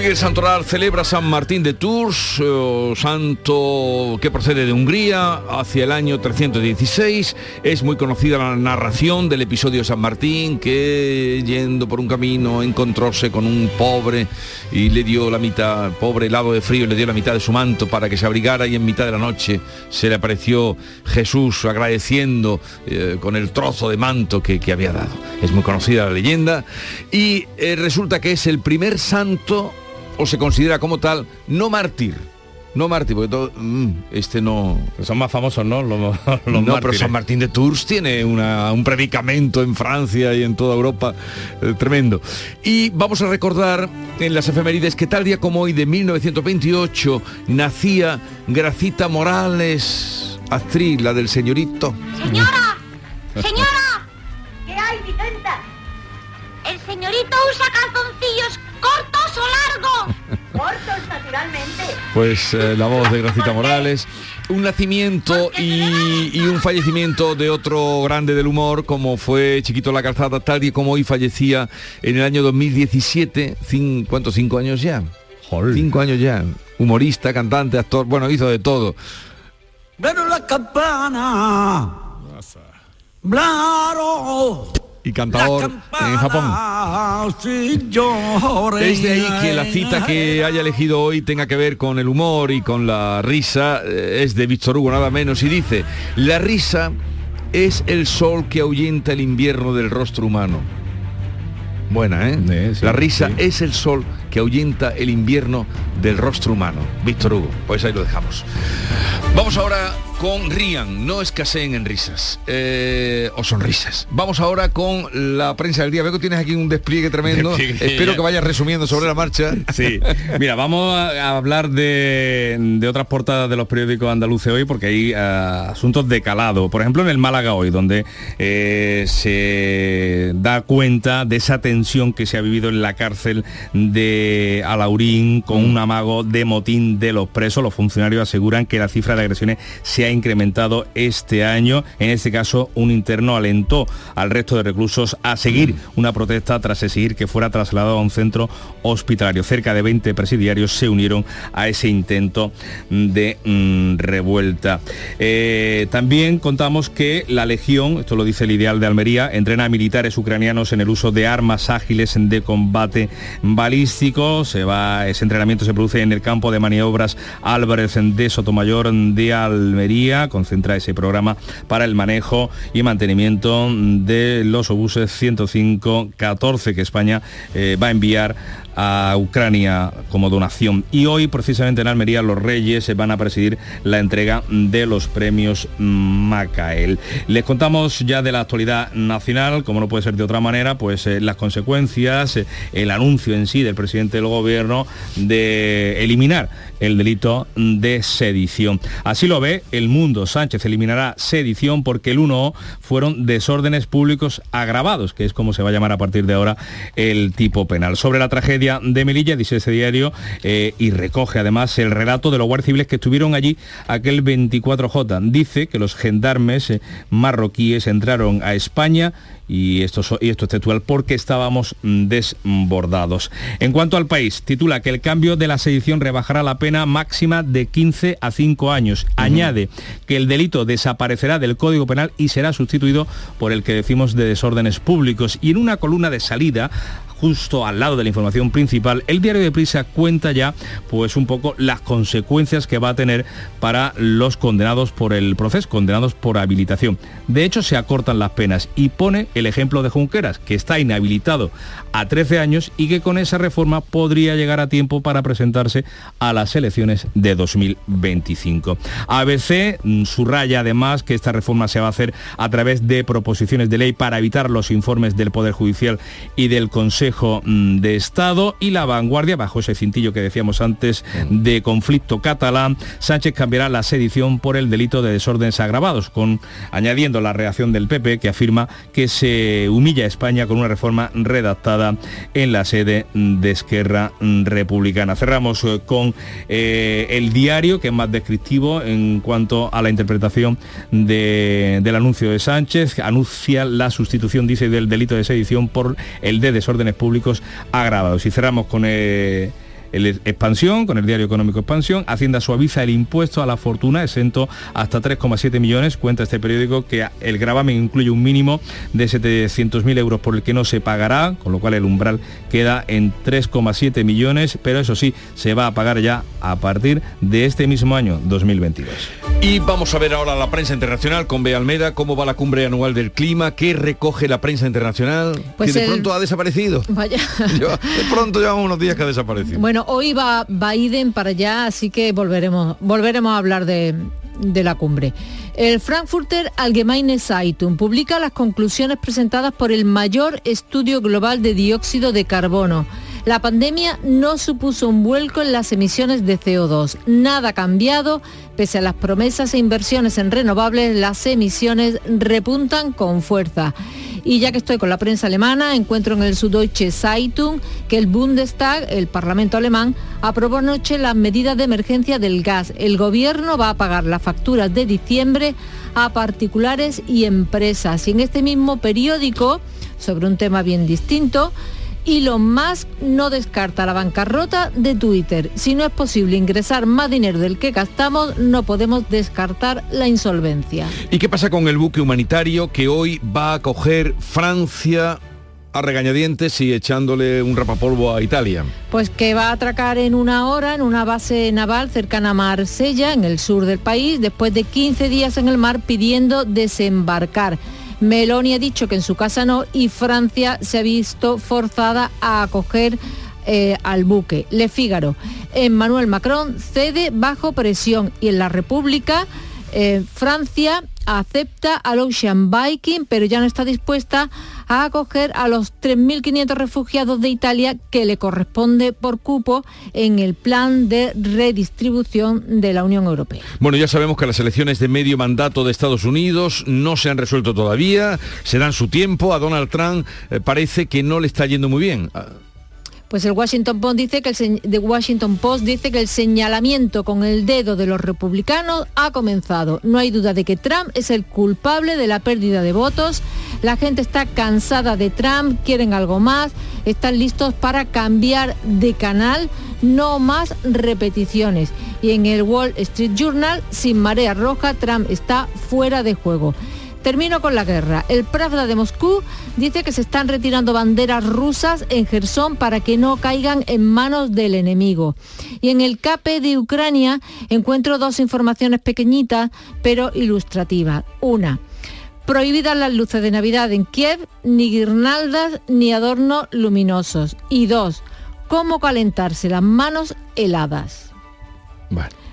Hoy el Santoral celebra San Martín de Tours, eh, santo que procede de Hungría hacia el año 316. Es muy conocida la narración del episodio de San Martín que yendo por un camino encontróse con un pobre y le dio la mitad, pobre helado de frío, le dio la mitad de su manto para que se abrigara y en mitad de la noche se le apareció Jesús agradeciendo eh, con el trozo de manto que, que, había dado. Es muy conocida la leyenda y eh, resulta que es el primer santo o se considera como tal no mártir. No mártir, porque todo, mm, este no... Son más famosos, ¿no? Los, los no, pero San Martín de Tours tiene una, un predicamento en Francia y en toda Europa eh, tremendo. Y vamos a recordar en las efemérides que tal día como hoy de 1928 nacía Gracita Morales, actriz, la del señorito. ¡Señora! ¡Señora! ¿Qué hay, Vicenta? El señorito usa calzoncillos cortos o largos. cortos, naturalmente. Pues eh, la voz de Gracita Morales. Un nacimiento y, y, un fallecimiento de otro grande del humor, como fue Chiquito La Calzada, tal y como hoy fallecía en el año 2017. Cin, ¿Cuántos? ¿Cinco años ya? Cinco años ya. Humorista, cantante, actor, bueno, hizo de todo. Pero la campana. Y cantador en Japón. Es de ahí que la cita que haya elegido hoy tenga que ver con el humor y con la risa. eh, Es de Víctor Hugo nada menos y dice, la risa es el sol que ahuyenta el invierno del rostro humano. Buena, ¿eh? Eh, sí, la risa sí. es el sol que ahuyenta el invierno del rostro humano. Víctor Hugo, pues ahí lo dejamos. Vamos ahora con Rian, no escaseen en risas eh, o sonrisas. Vamos ahora con la prensa del día. Veo que tienes aquí un despliegue tremendo. Despliegue, Espero que vayas resumiendo sobre la marcha. Sí, mira, vamos a hablar de, de otras portadas de los periódicos andaluces hoy porque hay ah, asuntos de calado. Por ejemplo, en el Málaga hoy, donde eh, se da cuenta de esa tensión que se ha vivido en la cárcel de Alaurín con un amago de motín de los presos. Los funcionarios aseguran que la cifra de agresiones se ha incrementado este año. En este caso, un interno alentó al resto de reclusos a seguir una protesta tras exigir que fuera trasladado a un centro hospitalario. Cerca de 20 presidiarios se unieron a ese intento de mm, revuelta. Eh, también contamos que la Legión, esto lo dice el ideal de Almería, entrena a militares ucranianos en el uso de armas ágiles de combate balístico. Se va, ese entrenamiento se produce en el campo de maniobras Álvarez de Sotomayor de Almería. Concentra ese programa para el manejo y mantenimiento de los obuses 105-14 que España eh, va a enviar a Ucrania como donación. Y hoy, precisamente en Almería, los Reyes se van a presidir la entrega de los premios Macael. Les contamos ya de la actualidad nacional, como no puede ser de otra manera, pues eh, las consecuencias, eh, el anuncio en sí del presidente del gobierno de eliminar el delito de sedición. Así lo ve el mundo. Sánchez eliminará sedición porque el 1 fueron desórdenes públicos agravados, que es como se va a llamar a partir de ahora el tipo penal. Sobre la tragedia de Melilla, dice ese diario, eh, y recoge además el relato de los guardias civiles que estuvieron allí aquel 24J. Dice que los gendarmes eh, marroquíes entraron a España y esto, y esto es textual porque estábamos desbordados. En cuanto al país, titula que el cambio de la sedición rebajará la pena máxima de 15 a 5 años. Añade que el delito desaparecerá del Código Penal y será sustituido por el que decimos de desórdenes públicos. Y en una columna de salida justo al lado de la información principal, el diario de Prisa cuenta ya pues un poco las consecuencias que va a tener para los condenados por el proceso, condenados por habilitación. De hecho, se acortan las penas y pone el ejemplo de Junqueras, que está inhabilitado a 13 años y que con esa reforma podría llegar a tiempo para presentarse a las elecciones de 2025. ABC mm, subraya además que esta reforma se va a hacer a través de proposiciones de ley para evitar los informes del Poder Judicial y del Consejo mm, de Estado y la vanguardia, bajo ese cintillo que decíamos antes de conflicto catalán, Sánchez cambiará la sedición por el delito de desórdenes agravados, con, añadiendo la reacción del PP que afirma que se humilla a España con una reforma redactada en la sede de Esquerra Republicana. Cerramos eh, con eh, el diario, que es más descriptivo en cuanto a la interpretación del anuncio de Sánchez. Anuncia la sustitución, dice, del delito de sedición por el de desórdenes públicos agravados. Y cerramos con... Eh, el Expansión, con el diario económico Expansión, Hacienda suaviza el impuesto a la fortuna, exento hasta 3,7 millones, cuenta este periódico que el gravamen incluye un mínimo de 700.000 euros por el que no se pagará, con lo cual el umbral queda en 3,7 millones, pero eso sí, se va a pagar ya a partir de este mismo año, 2022. Y vamos a ver ahora la prensa internacional con Bea Almeda, cómo va la cumbre anual del clima, qué recoge la prensa internacional, pues que de pronto ha desaparecido. Vaya. de pronto llevamos unos días que ha desaparecido. Bueno, hoy va Biden para allá, así que volveremos, volveremos a hablar de, de la cumbre. El Frankfurter Allgemeine Zeitung publica las conclusiones presentadas por el mayor estudio global de dióxido de carbono. La pandemia no supuso un vuelco en las emisiones de CO2. Nada cambiado. Pese a las promesas e inversiones en renovables, las emisiones repuntan con fuerza. Y ya que estoy con la prensa alemana, encuentro en el Süddeutsche Zeitung que el Bundestag, el Parlamento alemán, aprobó anoche las medidas de emergencia del gas. El gobierno va a pagar las facturas de diciembre a particulares y empresas. Y en este mismo periódico, sobre un tema bien distinto, Elon Musk no descarta la bancarrota de Twitter. Si no es posible ingresar más dinero del que gastamos, no podemos descartar la insolvencia. ¿Y qué pasa con el buque humanitario que hoy va a coger Francia a regañadientes y echándole un rapapolvo a Italia. Pues que va a atracar en una hora en una base naval cercana a Marsella, en el sur del país, después de 15 días en el mar pidiendo desembarcar. Meloni ha dicho que en su casa no y Francia se ha visto forzada a acoger eh, al buque. Le Figaro. Emmanuel Macron cede bajo presión y en la República eh, Francia acepta al Ocean Viking, pero ya no está dispuesta a acoger a los 3.500 refugiados de Italia que le corresponde por cupo en el plan de redistribución de la Unión Europea. Bueno, ya sabemos que las elecciones de medio mandato de Estados Unidos no se han resuelto todavía, se dan su tiempo, a Donald Trump eh, parece que no le está yendo muy bien. Pues el Washington Post dice que el Washington Post dice que el señalamiento con el dedo de los republicanos ha comenzado. No hay duda de que Trump es el culpable de la pérdida de votos. La gente está cansada de Trump, quieren algo más, están listos para cambiar de canal, no más repeticiones. Y en el Wall Street Journal, sin marea roja, Trump está fuera de juego. Termino con la guerra. El Pravda de Moscú dice que se están retirando banderas rusas en Gerson para que no caigan en manos del enemigo. Y en el CAPE de Ucrania encuentro dos informaciones pequeñitas pero ilustrativas. Una, prohibidas las luces de Navidad en Kiev, ni guirnaldas ni adornos luminosos. Y dos, cómo calentarse las manos heladas.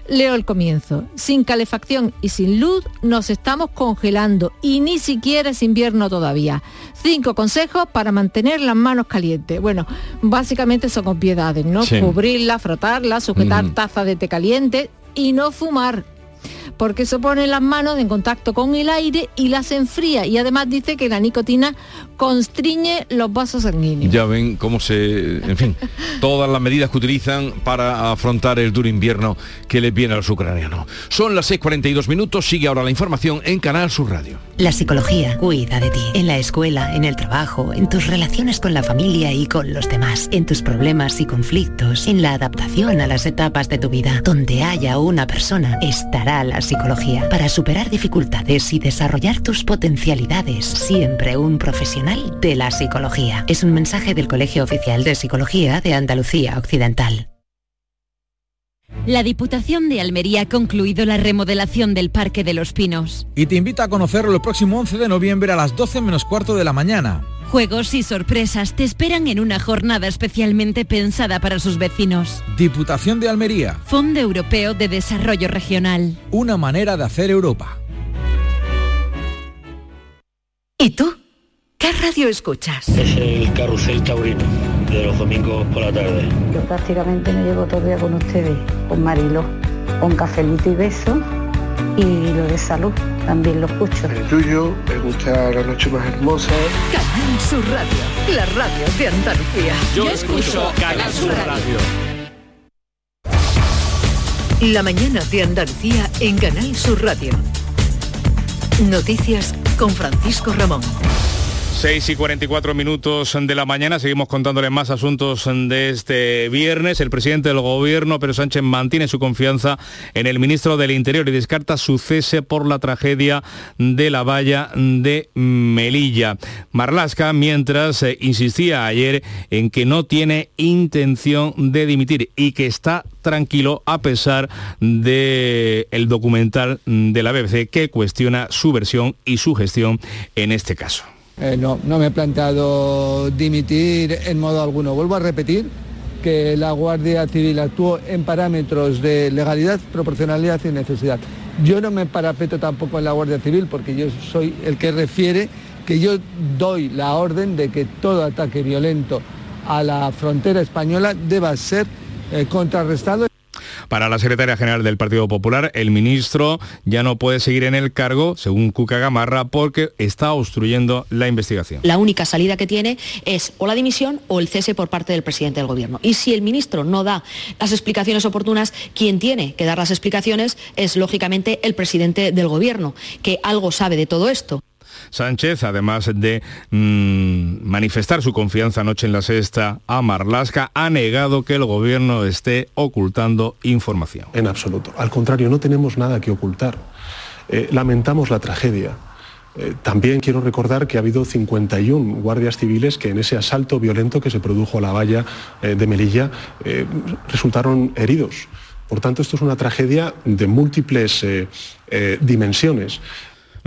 Leo el comienzo. Sin calefacción y sin luz nos estamos congelando y ni siquiera es invierno todavía. Cinco consejos para mantener las manos calientes. Bueno, básicamente son obviedades, ¿no? Cubrirla, frotarla, sujetar taza de té caliente y no fumar porque se pone las manos en contacto con el aire y las enfría. Y además dice que la nicotina constriñe los vasos sanguíneos. Ya ven cómo se, en fin, todas las medidas que utilizan para afrontar el duro invierno que les viene a los ucranianos. Son las 6.42 minutos, sigue ahora la información en Canal Sur Radio. La psicología cuida de ti, en la escuela, en el trabajo, en tus relaciones con la familia y con los demás, en tus problemas y conflictos, en la adaptación a las etapas de tu vida. Donde haya una persona, estará la psicología. Para superar dificultades y desarrollar tus potencialidades, siempre un profesional de la psicología. Es un mensaje del Colegio Oficial de Psicología de Andalucía Occidental. La Diputación de Almería ha concluido la remodelación del Parque de los Pinos. Y te invita a conocerlo el próximo 11 de noviembre a las 12 menos cuarto de la mañana. Juegos y sorpresas te esperan en una jornada especialmente pensada para sus vecinos. Diputación de Almería. Fondo Europeo de Desarrollo Regional. Una manera de hacer Europa. ¿Y tú? ¿Qué radio escuchas? Es el Carrusel Taurino, de los domingos por la tarde. Yo prácticamente me llevo todo el día con ustedes, con Marilo, con cafelito y beso y lo de salud también lo escucho. El tuyo, me gusta la noche más hermosa. Canal Sur Radio, la radio de Andalucía. Yo escucho Canal Sur Radio. La mañana de Andalucía en Canal Sur Radio. Noticias con Francisco Ramón. 6 y 44 minutos de la mañana, seguimos contándoles más asuntos de este viernes. El presidente del gobierno, Pedro Sánchez, mantiene su confianza en el ministro del Interior y descarta su cese por la tragedia de la valla de Melilla. Marlasca, mientras eh, insistía ayer en que no tiene intención de dimitir y que está tranquilo a pesar de el documental de la BBC que cuestiona su versión y su gestión en este caso. Eh, no, no me he planteado dimitir en modo alguno. Vuelvo a repetir que la Guardia Civil actuó en parámetros de legalidad, proporcionalidad y necesidad. Yo no me parapeto tampoco en la Guardia Civil porque yo soy el que refiere que yo doy la orden de que todo ataque violento a la frontera española deba ser eh, contrarrestado. Para la secretaria general del Partido Popular, el ministro ya no puede seguir en el cargo, según Cuca Gamarra, porque está obstruyendo la investigación. La única salida que tiene es o la dimisión o el cese por parte del presidente del Gobierno. Y si el ministro no da las explicaciones oportunas, quien tiene que dar las explicaciones es, lógicamente, el presidente del Gobierno, que algo sabe de todo esto. Sánchez, además de mmm, manifestar su confianza anoche en la sexta a Marlasca, ha negado que el gobierno esté ocultando información. En absoluto. Al contrario, no tenemos nada que ocultar. Eh, lamentamos la tragedia. Eh, también quiero recordar que ha habido 51 guardias civiles que en ese asalto violento que se produjo a la valla eh, de Melilla resultaron heridos. Por tanto, esto es una tragedia de múltiples dimensiones.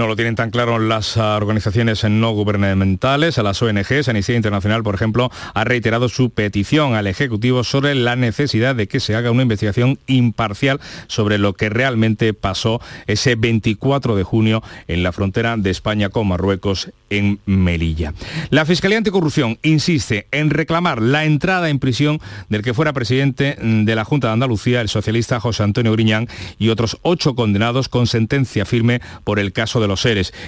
No lo tienen tan claro las organizaciones no gubernamentales, a las ONGs. Amnistía Internacional, por ejemplo, ha reiterado su petición al Ejecutivo sobre la necesidad de que se haga una investigación imparcial sobre lo que realmente pasó ese 24 de junio en la frontera de España con Marruecos en Melilla. La Fiscalía Anticorrupción insiste en reclamar la entrada en prisión del que fuera presidente de la Junta de Andalucía, el socialista José Antonio Griñán, y otros ocho condenados con sentencia firme por el caso de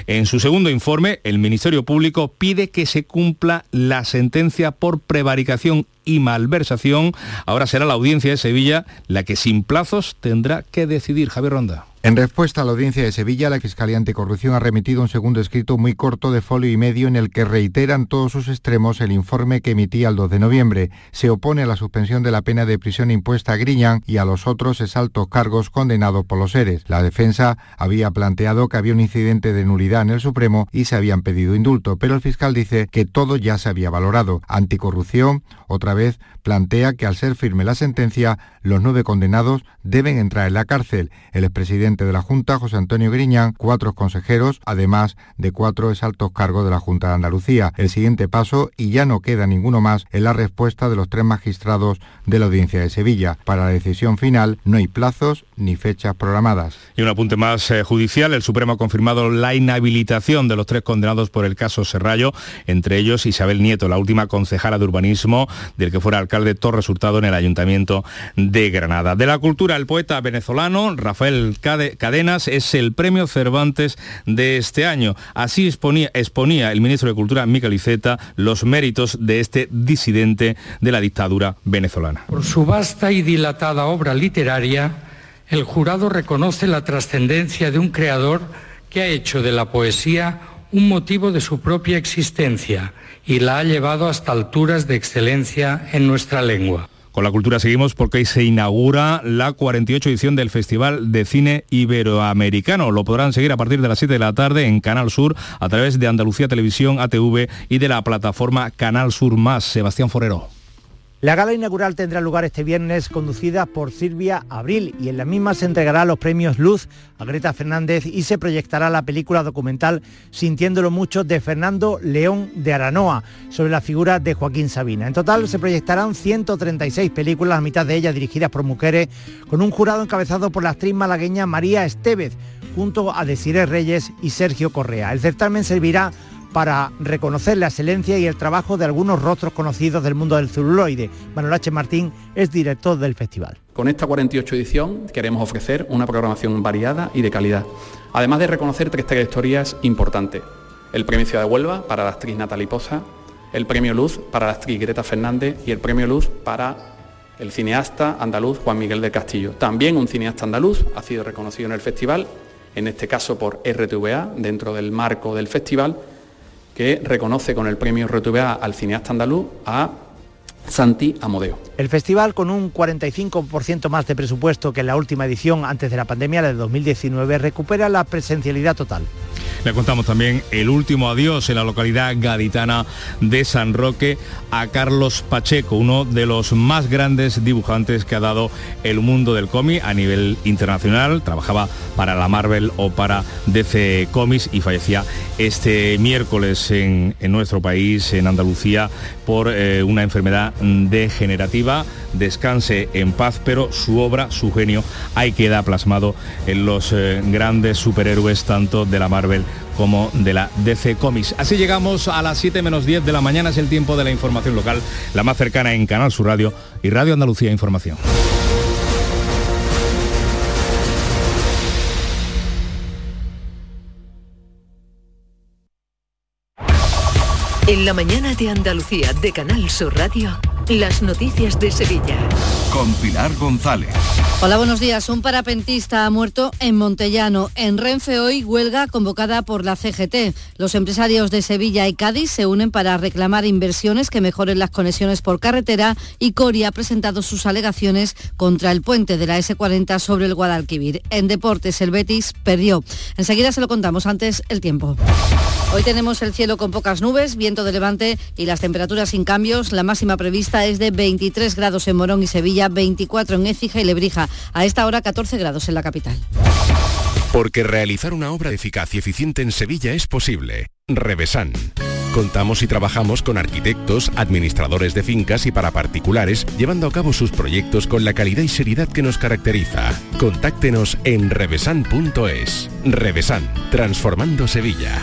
En su segundo informe, el Ministerio Público pide que se cumpla la sentencia por prevaricación y malversación. Ahora será la audiencia de Sevilla la que sin plazos tendrá que decidir. Javier Ronda. En respuesta a la audiencia de Sevilla, la Fiscalía Anticorrupción ha remitido un segundo escrito muy corto de folio y medio en el que reiteran todos sus extremos el informe que emitía el 2 de noviembre. Se opone a la suspensión de la pena de prisión impuesta a Griñán y a los otros exaltos cargos condenados por los seres. La defensa había planteado que había un incidente de nulidad en el Supremo y se habían pedido indulto, pero el fiscal dice que todo ya se había valorado. Anticorrupción, otra vez, plantea que al ser firme la sentencia, los nueve condenados deben entrar en la cárcel. El expresidente de la Junta, José Antonio Griñán, cuatro consejeros, además de cuatro exaltos cargos de la Junta de Andalucía. El siguiente paso, y ya no queda ninguno más, es la respuesta de los tres magistrados de la Audiencia de Sevilla. Para la decisión final no hay plazos ni fechas programadas. Y un apunte más eh, judicial, el Supremo ha confirmado la inhabilitación de los tres condenados por el caso Serrallo, entre ellos Isabel Nieto, la última concejala de urbanismo que fuera alcalde todo resultado en el Ayuntamiento de Granada. De la cultura, el poeta venezolano Rafael Cade Cadenas es el premio Cervantes de este año. Así exponía, exponía el ministro de Cultura, Miquel Iceta, los méritos de este disidente de la dictadura venezolana. Por su vasta y dilatada obra literaria, el jurado reconoce la trascendencia de un creador que ha hecho de la poesía un motivo de su propia existencia y la ha llevado hasta alturas de excelencia en nuestra lengua. Con la cultura seguimos porque hoy se inaugura la 48 edición del Festival de Cine Iberoamericano. Lo podrán seguir a partir de las 7 de la tarde en Canal Sur a través de Andalucía Televisión, ATV y de la plataforma Canal Sur Más. Sebastián Forero. La gala inaugural tendrá lugar este viernes conducida por Silvia Abril y en la misma se entregará los premios Luz a Greta Fernández y se proyectará la película documental Sintiéndolo mucho de Fernando León de Aranoa sobre la figura de Joaquín Sabina. En total se proyectarán 136 películas, la mitad de ellas dirigidas por mujeres, con un jurado encabezado por la actriz malagueña María Estevez, junto a Desiree Reyes y Sergio Correa. El certamen servirá para reconocer la excelencia y el trabajo de algunos rostros conocidos del mundo del celuloide. Manuel H. Martín es director del festival. Con esta 48 edición queremos ofrecer una programación variada y de calidad, además de reconocer tres trayectorias importantes. El premio Ciudad de Huelva para la actriz Natalie Poza, el premio Luz para la actriz Greta Fernández y el premio Luz para el cineasta andaluz Juan Miguel del Castillo. También un cineasta andaluz ha sido reconocido en el festival, en este caso por RTVA, dentro del marco del festival, que reconoce con el premio RTVA al cineasta andaluz a Santi Amodeo. El festival, con un 45% más de presupuesto que en la última edición antes de la pandemia, la de 2019, recupera la presencialidad total. Le contamos también el último adiós en la localidad gaditana de San Roque a Carlos Pacheco, uno de los más grandes dibujantes que ha dado el mundo del cómic a nivel internacional. Trabajaba para la Marvel o para DC Comics y fallecía este miércoles en, nuestro país, en Andalucía, por eh, una enfermedad degenerativa. Descanse en paz, pero su obra, su genio, ahí queda plasmado en los eh, grandes superhéroes tanto de la Marvel como de la DC Comics. Así llegamos a las 7 menos 10 de la mañana, es el tiempo de la información local, la más cercana en Canal Sur Radio y Radio Andalucía Información. En la mañana de Andalucía de Canal Sur Radio. Las noticias de Sevilla. Con Pilar González. Hola, buenos días. Un parapentista ha muerto en Montellano. En Renfe hoy huelga convocada por la CGT. Los empresarios de Sevilla y Cádiz se unen para reclamar inversiones que mejoren las conexiones por carretera y Cori ha presentado sus alegaciones contra el puente de la S40 sobre el Guadalquivir. En deportes el Betis perdió. Enseguida se lo contamos antes el tiempo. Hoy tenemos el cielo con pocas nubes, de levante y las temperaturas sin cambios. La máxima prevista es de 23 grados en Morón y Sevilla, 24 en Écija y Lebrija. A esta hora 14 grados en la capital. Porque realizar una obra eficaz y eficiente en Sevilla es posible. Revesan. Contamos y trabajamos con arquitectos, administradores de fincas y para particulares, llevando a cabo sus proyectos con la calidad y seriedad que nos caracteriza. Contáctenos en revesan.es. Revesan, transformando Sevilla.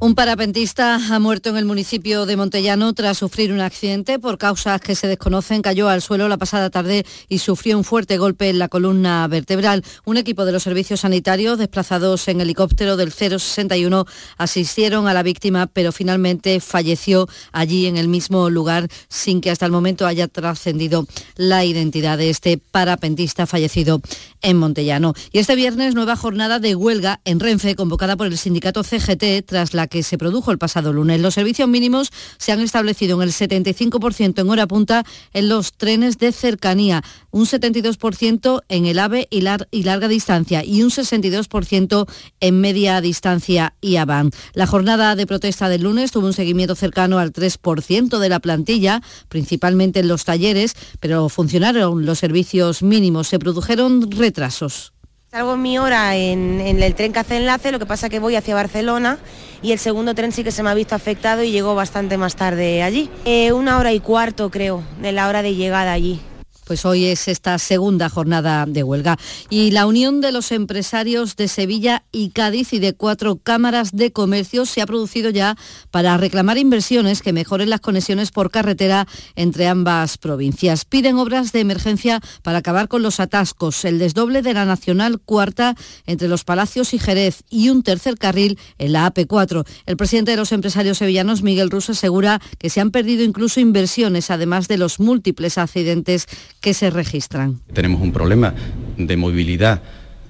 Un parapentista ha muerto en el municipio de Montellano tras sufrir un accidente por causas que se desconocen. Cayó al suelo la pasada tarde y sufrió un fuerte golpe en la columna vertebral. Un equipo de los servicios sanitarios desplazados en helicóptero del 061 asistieron a la víctima, pero finalmente falleció allí en el mismo lugar sin que hasta el momento haya trascendido la identidad de este parapentista fallecido en Montellano. Y este viernes nueva jornada de huelga en Renfe convocada por el sindicato CGT tras la que se produjo el pasado lunes. Los servicios mínimos se han establecido en el 75% en hora punta en los trenes de cercanía, un 72% en el AVE y, larga distancia y un 62% en media distancia y AVAN. La jornada de protesta del lunes tuvo un seguimiento cercano al 3% de la plantilla, principalmente en los talleres, pero funcionaron los servicios mínimos. Se produjeron retrasos. Salgo mi hora en, el tren que hace enlace, lo que pasa que voy hacia Barcelona y el segundo tren sí que se me ha visto afectado y llegó bastante más tarde allí. Eh, una hora y cuarto creo de la hora de llegada allí pues hoy es esta segunda jornada de huelga. Y la unión de los empresarios de Sevilla y Cádiz y de cuatro cámaras de comercio se ha producido ya para reclamar inversiones que mejoren las conexiones por carretera entre ambas provincias. Piden obras de emergencia para acabar con los atascos, el desdoble de la Nacional Cuarta entre los Palacios y Jerez y un tercer carril en la AP4. El presidente de los empresarios sevillanos, Miguel Russo, asegura que se han perdido incluso inversiones, además de los múltiples accidentes que se registran. Tenemos un problema de movilidad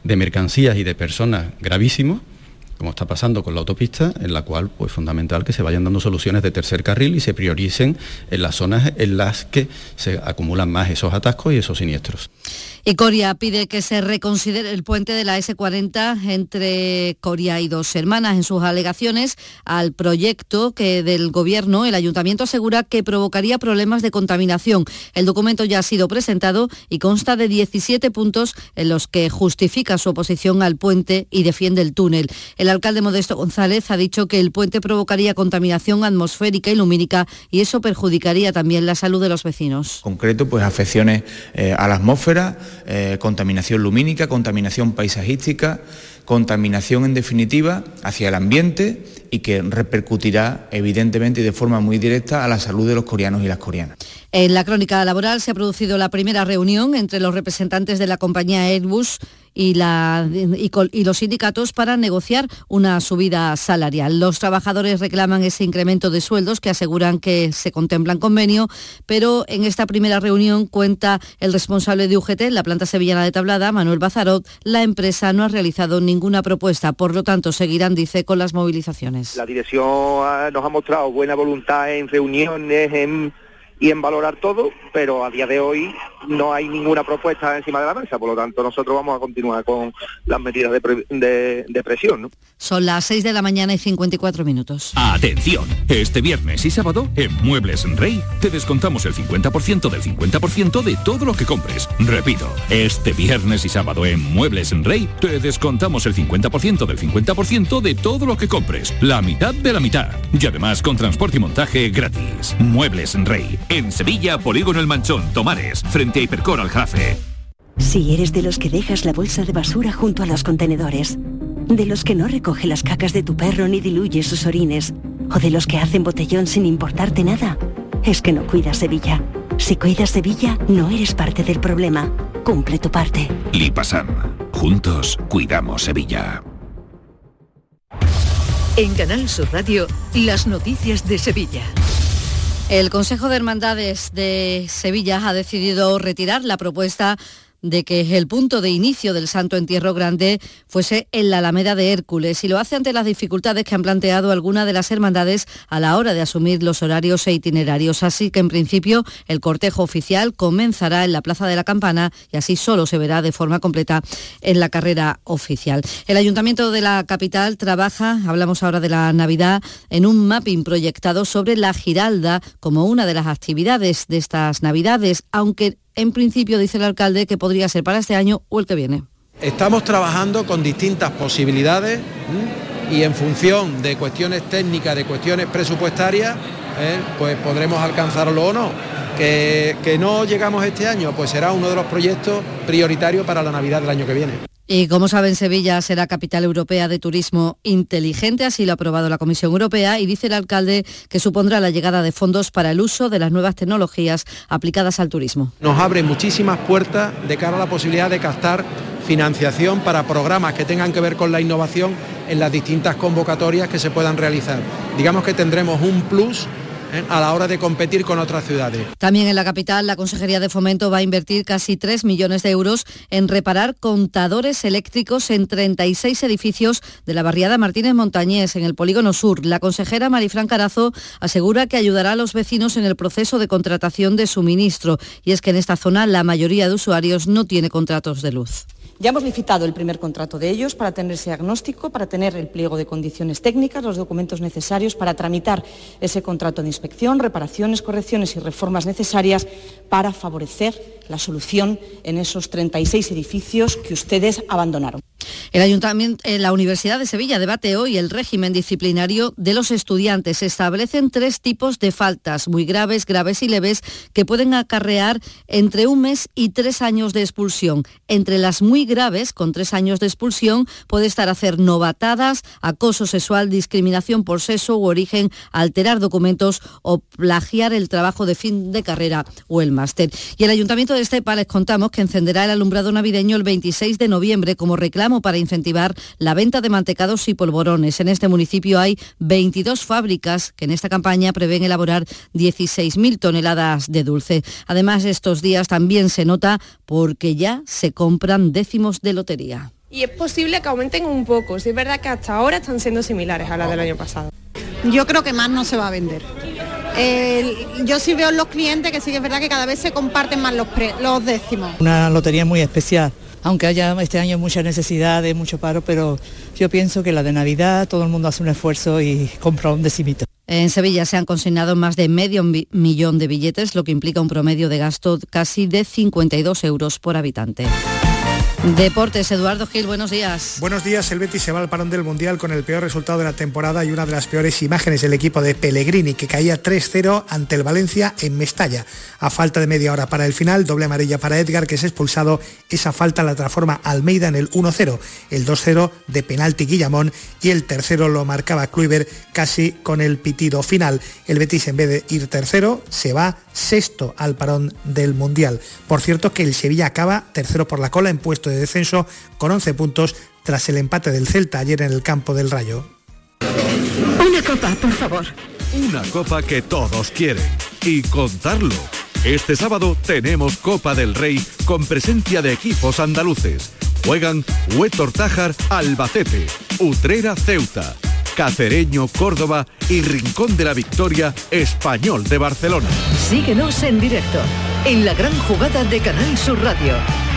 de mercancías y de personas gravísimo como está pasando con la autopista, en la cual pues fundamental que se vayan dando soluciones de tercer carril y se prioricen en las zonas en las que se acumulan más esos atascos y esos siniestros. Y Coria pide que se reconsidere el puente de la S40 entre Coria y dos hermanas. En sus alegaciones al proyecto que del gobierno, el ayuntamiento asegura que provocaría problemas de contaminación. El documento ya ha sido presentado y consta de 17 puntos en los que justifica su oposición al puente y defiende el túnel. El alcalde Modesto González ha dicho que el puente provocaría contaminación atmosférica y lumínica y eso perjudicaría también la salud de los vecinos. Concreto, pues afecciones eh, a la atmósfera, eh, contaminación lumínica, contaminación paisajística, contaminación en definitiva hacia el ambiente y que repercutirá evidentemente y de forma muy directa a la salud de los coreanos y las coreanas. En la crónica laboral se ha producido la primera reunión entre los representantes de la compañía Airbus y, los sindicatos para negociar una subida salarial. Los trabajadores reclaman ese incremento de sueldos que aseguran que se contemplan convenio, pero en esta primera reunión cuenta el responsable de UGT, la planta sevillana de Tablada, Manuel Bazarot, la empresa no ha realizado ninguna propuesta, por lo tanto seguirán, dice, con las movilizaciones. La dirección nos ha mostrado buena voluntad en reuniones, y en valorar todo, pero a día de hoy no hay ninguna propuesta encima de la mesa, por lo tanto nosotros vamos a continuar con las medidas de, presión. Son las 6 de la mañana y 54 minutos. Atención, este viernes y sábado en Muebles en Rey te descontamos el 50% del 50% de todo lo que compres. Repito, este viernes y sábado en Muebles en Rey te descontamos el 50% del 50% de todo lo que compres, la mitad de la mitad. Y además con transporte y montaje gratis. Muebles en Rey en Sevilla, Polígono El Manchón, Tomares, frente a Hipercor al Jafe. Si eres de los que dejas la bolsa de basura junto a los contenedores, de los que no recoge las cacas de tu perro ni diluye sus orines, o de los que hacen botellón sin importarte nada, es que no cuidas Sevilla. Si cuidas Sevilla, no eres parte del problema. Cumple tu parte. Lipasam. Juntos cuidamos Sevilla. En Canal Sur Radio, las noticias de Sevilla. El Consejo de Hermandades de Sevilla ha decidido retirar la propuesta de que el punto de inicio del Santo Entierro Grande fuese en la Alameda de Hércules y lo hace ante las dificultades que han planteado algunas de las hermandades a la hora de asumir los horarios e itinerarios. Así que en principio el cortejo oficial comenzará en la Plaza de la Campana y así solo se verá de forma completa en la carrera oficial. El Ayuntamiento de la capital trabaja, hablamos ahora de la Navidad, en un mapping proyectado sobre la Giralda como una de las actividades de estas Navidades, aunque en principio dice el alcalde que podría ser para este año o el que viene. Estamos trabajando con distintas posibilidades y en función de cuestiones técnicas, de cuestiones presupuestarias, ¿eh? pues podremos alcanzarlo o no. Que, que no llegamos este año, pues será uno de los proyectos prioritarios para la Navidad del año que viene. Y como saben, Sevilla será capital europea de turismo inteligente, así lo ha aprobado la Comisión Europea y dice el alcalde que supondrá la llegada de fondos para el uso de las nuevas tecnologías aplicadas al turismo. Nos abre muchísimas puertas de cara a la posibilidad de captar financiación para programas que tengan que ver con la innovación en las distintas convocatorias que se puedan realizar. Digamos que tendremos un plus. A la hora de competir con otras ciudades. También en la capital, la Consejería de Fomento va a invertir casi 3 millones de euros en reparar contadores eléctricos en 36 edificios de la barriada Martínez Montañés, en el Polígono Sur. La consejera Marifran Carazo asegura que ayudará a los vecinos en el proceso de contratación de suministro. Y es que en esta zona la mayoría de usuarios no tiene contratos de luz. Ya hemos licitado el primer contrato de ellos para tener ese diagnóstico, para tener el pliego de condiciones técnicas, los documentos necesarios para tramitar ese contrato de inspección, reparaciones, correcciones y reformas necesarias para favorecer la solución en esos 36 edificios que ustedes abandonaron. Eh, la Universidad de Sevilla debate hoy el régimen disciplinario de los estudiantes. Establecen tres tipos de faltas, muy graves, graves y leves, que pueden acarrear entre un mes y tres años de expulsión. Entre las muy graves, con tres años de expulsión, puede estar hacer novatadas, acoso sexual, discriminación por sexo u origen, alterar documentos o plagiar el trabajo de fin de carrera o el máster. Y el Ayuntamiento de Estepa les contamos que encenderá el alumbrado navideño el 26 de noviembre como reclamo para para incentivar la venta de mantecados y polvorones. En este municipio hay 22 fábricas que en esta campaña prevén elaborar 16.000 toneladas de dulce. Además, estos días también se nota porque ya se compran décimos de lotería. Y es posible que aumenten un poco, si es verdad que hasta ahora están siendo similares a las del año pasado. Yo creo que más no se va a vender. yo sí veo en los clientes que sí que es verdad que cada vez se comparten más los, los décimos. Una lotería muy especial, aunque haya este año muchas necesidades, mucho paro, pero yo pienso que la de Navidad todo el mundo hace un esfuerzo y compra un decimito. En Sevilla se han consignado más de medio millón de billetes, lo que implica un promedio de gasto casi de 52 euros por habitante. Deportes, Eduardo Gil, buenos días. Buenos días, el Betis se va al parón del Mundial con el peor resultado de la temporada y una de las peores imágenes del equipo de Pellegrini, que caía 3-0 ante el Valencia en Mestalla. A falta de media hora para el final, doble amarilla para Edgar, que es expulsado. Esa falta la transforma Almeida en el 1-0, el 2-0 de penalti Guillamón y el tercero lo marcaba Kluivert casi con el pitido final. El Betis en vez de ir tercero se va sexto al parón del Mundial. Por cierto que el Sevilla acaba tercero por la cola en puesto de descenso con 11 puntos tras el empate del Celta ayer en el campo del Rayo. Una copa, por favor. Una copa que todos quieren. Y contarlo. Este sábado tenemos Copa del Rey con presencia de equipos andaluces. Juegan Huetor Tájar Albacete, Utrera Ceuta, Cacereño Córdoba y Rincón de la Victoria Español de Barcelona. Síguenos en directo en la gran jugada de Canal Sur Radio.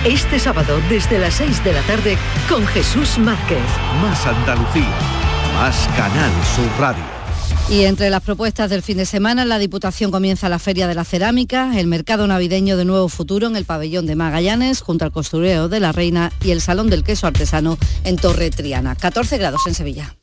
Este sábado desde las 6 de la tarde con Jesús Márquez. Más Andalucía, más Canal Sur Radio. Y entre las propuestas del fin de semana, la Diputación comienza la Feria de la Cerámica, el Mercado Navideño de Nuevo Futuro en el Pabellón de Magallanes, junto al Costureo de la Reina y el Salón del Queso Artesano en Torre Triana. 14 grados en Sevilla.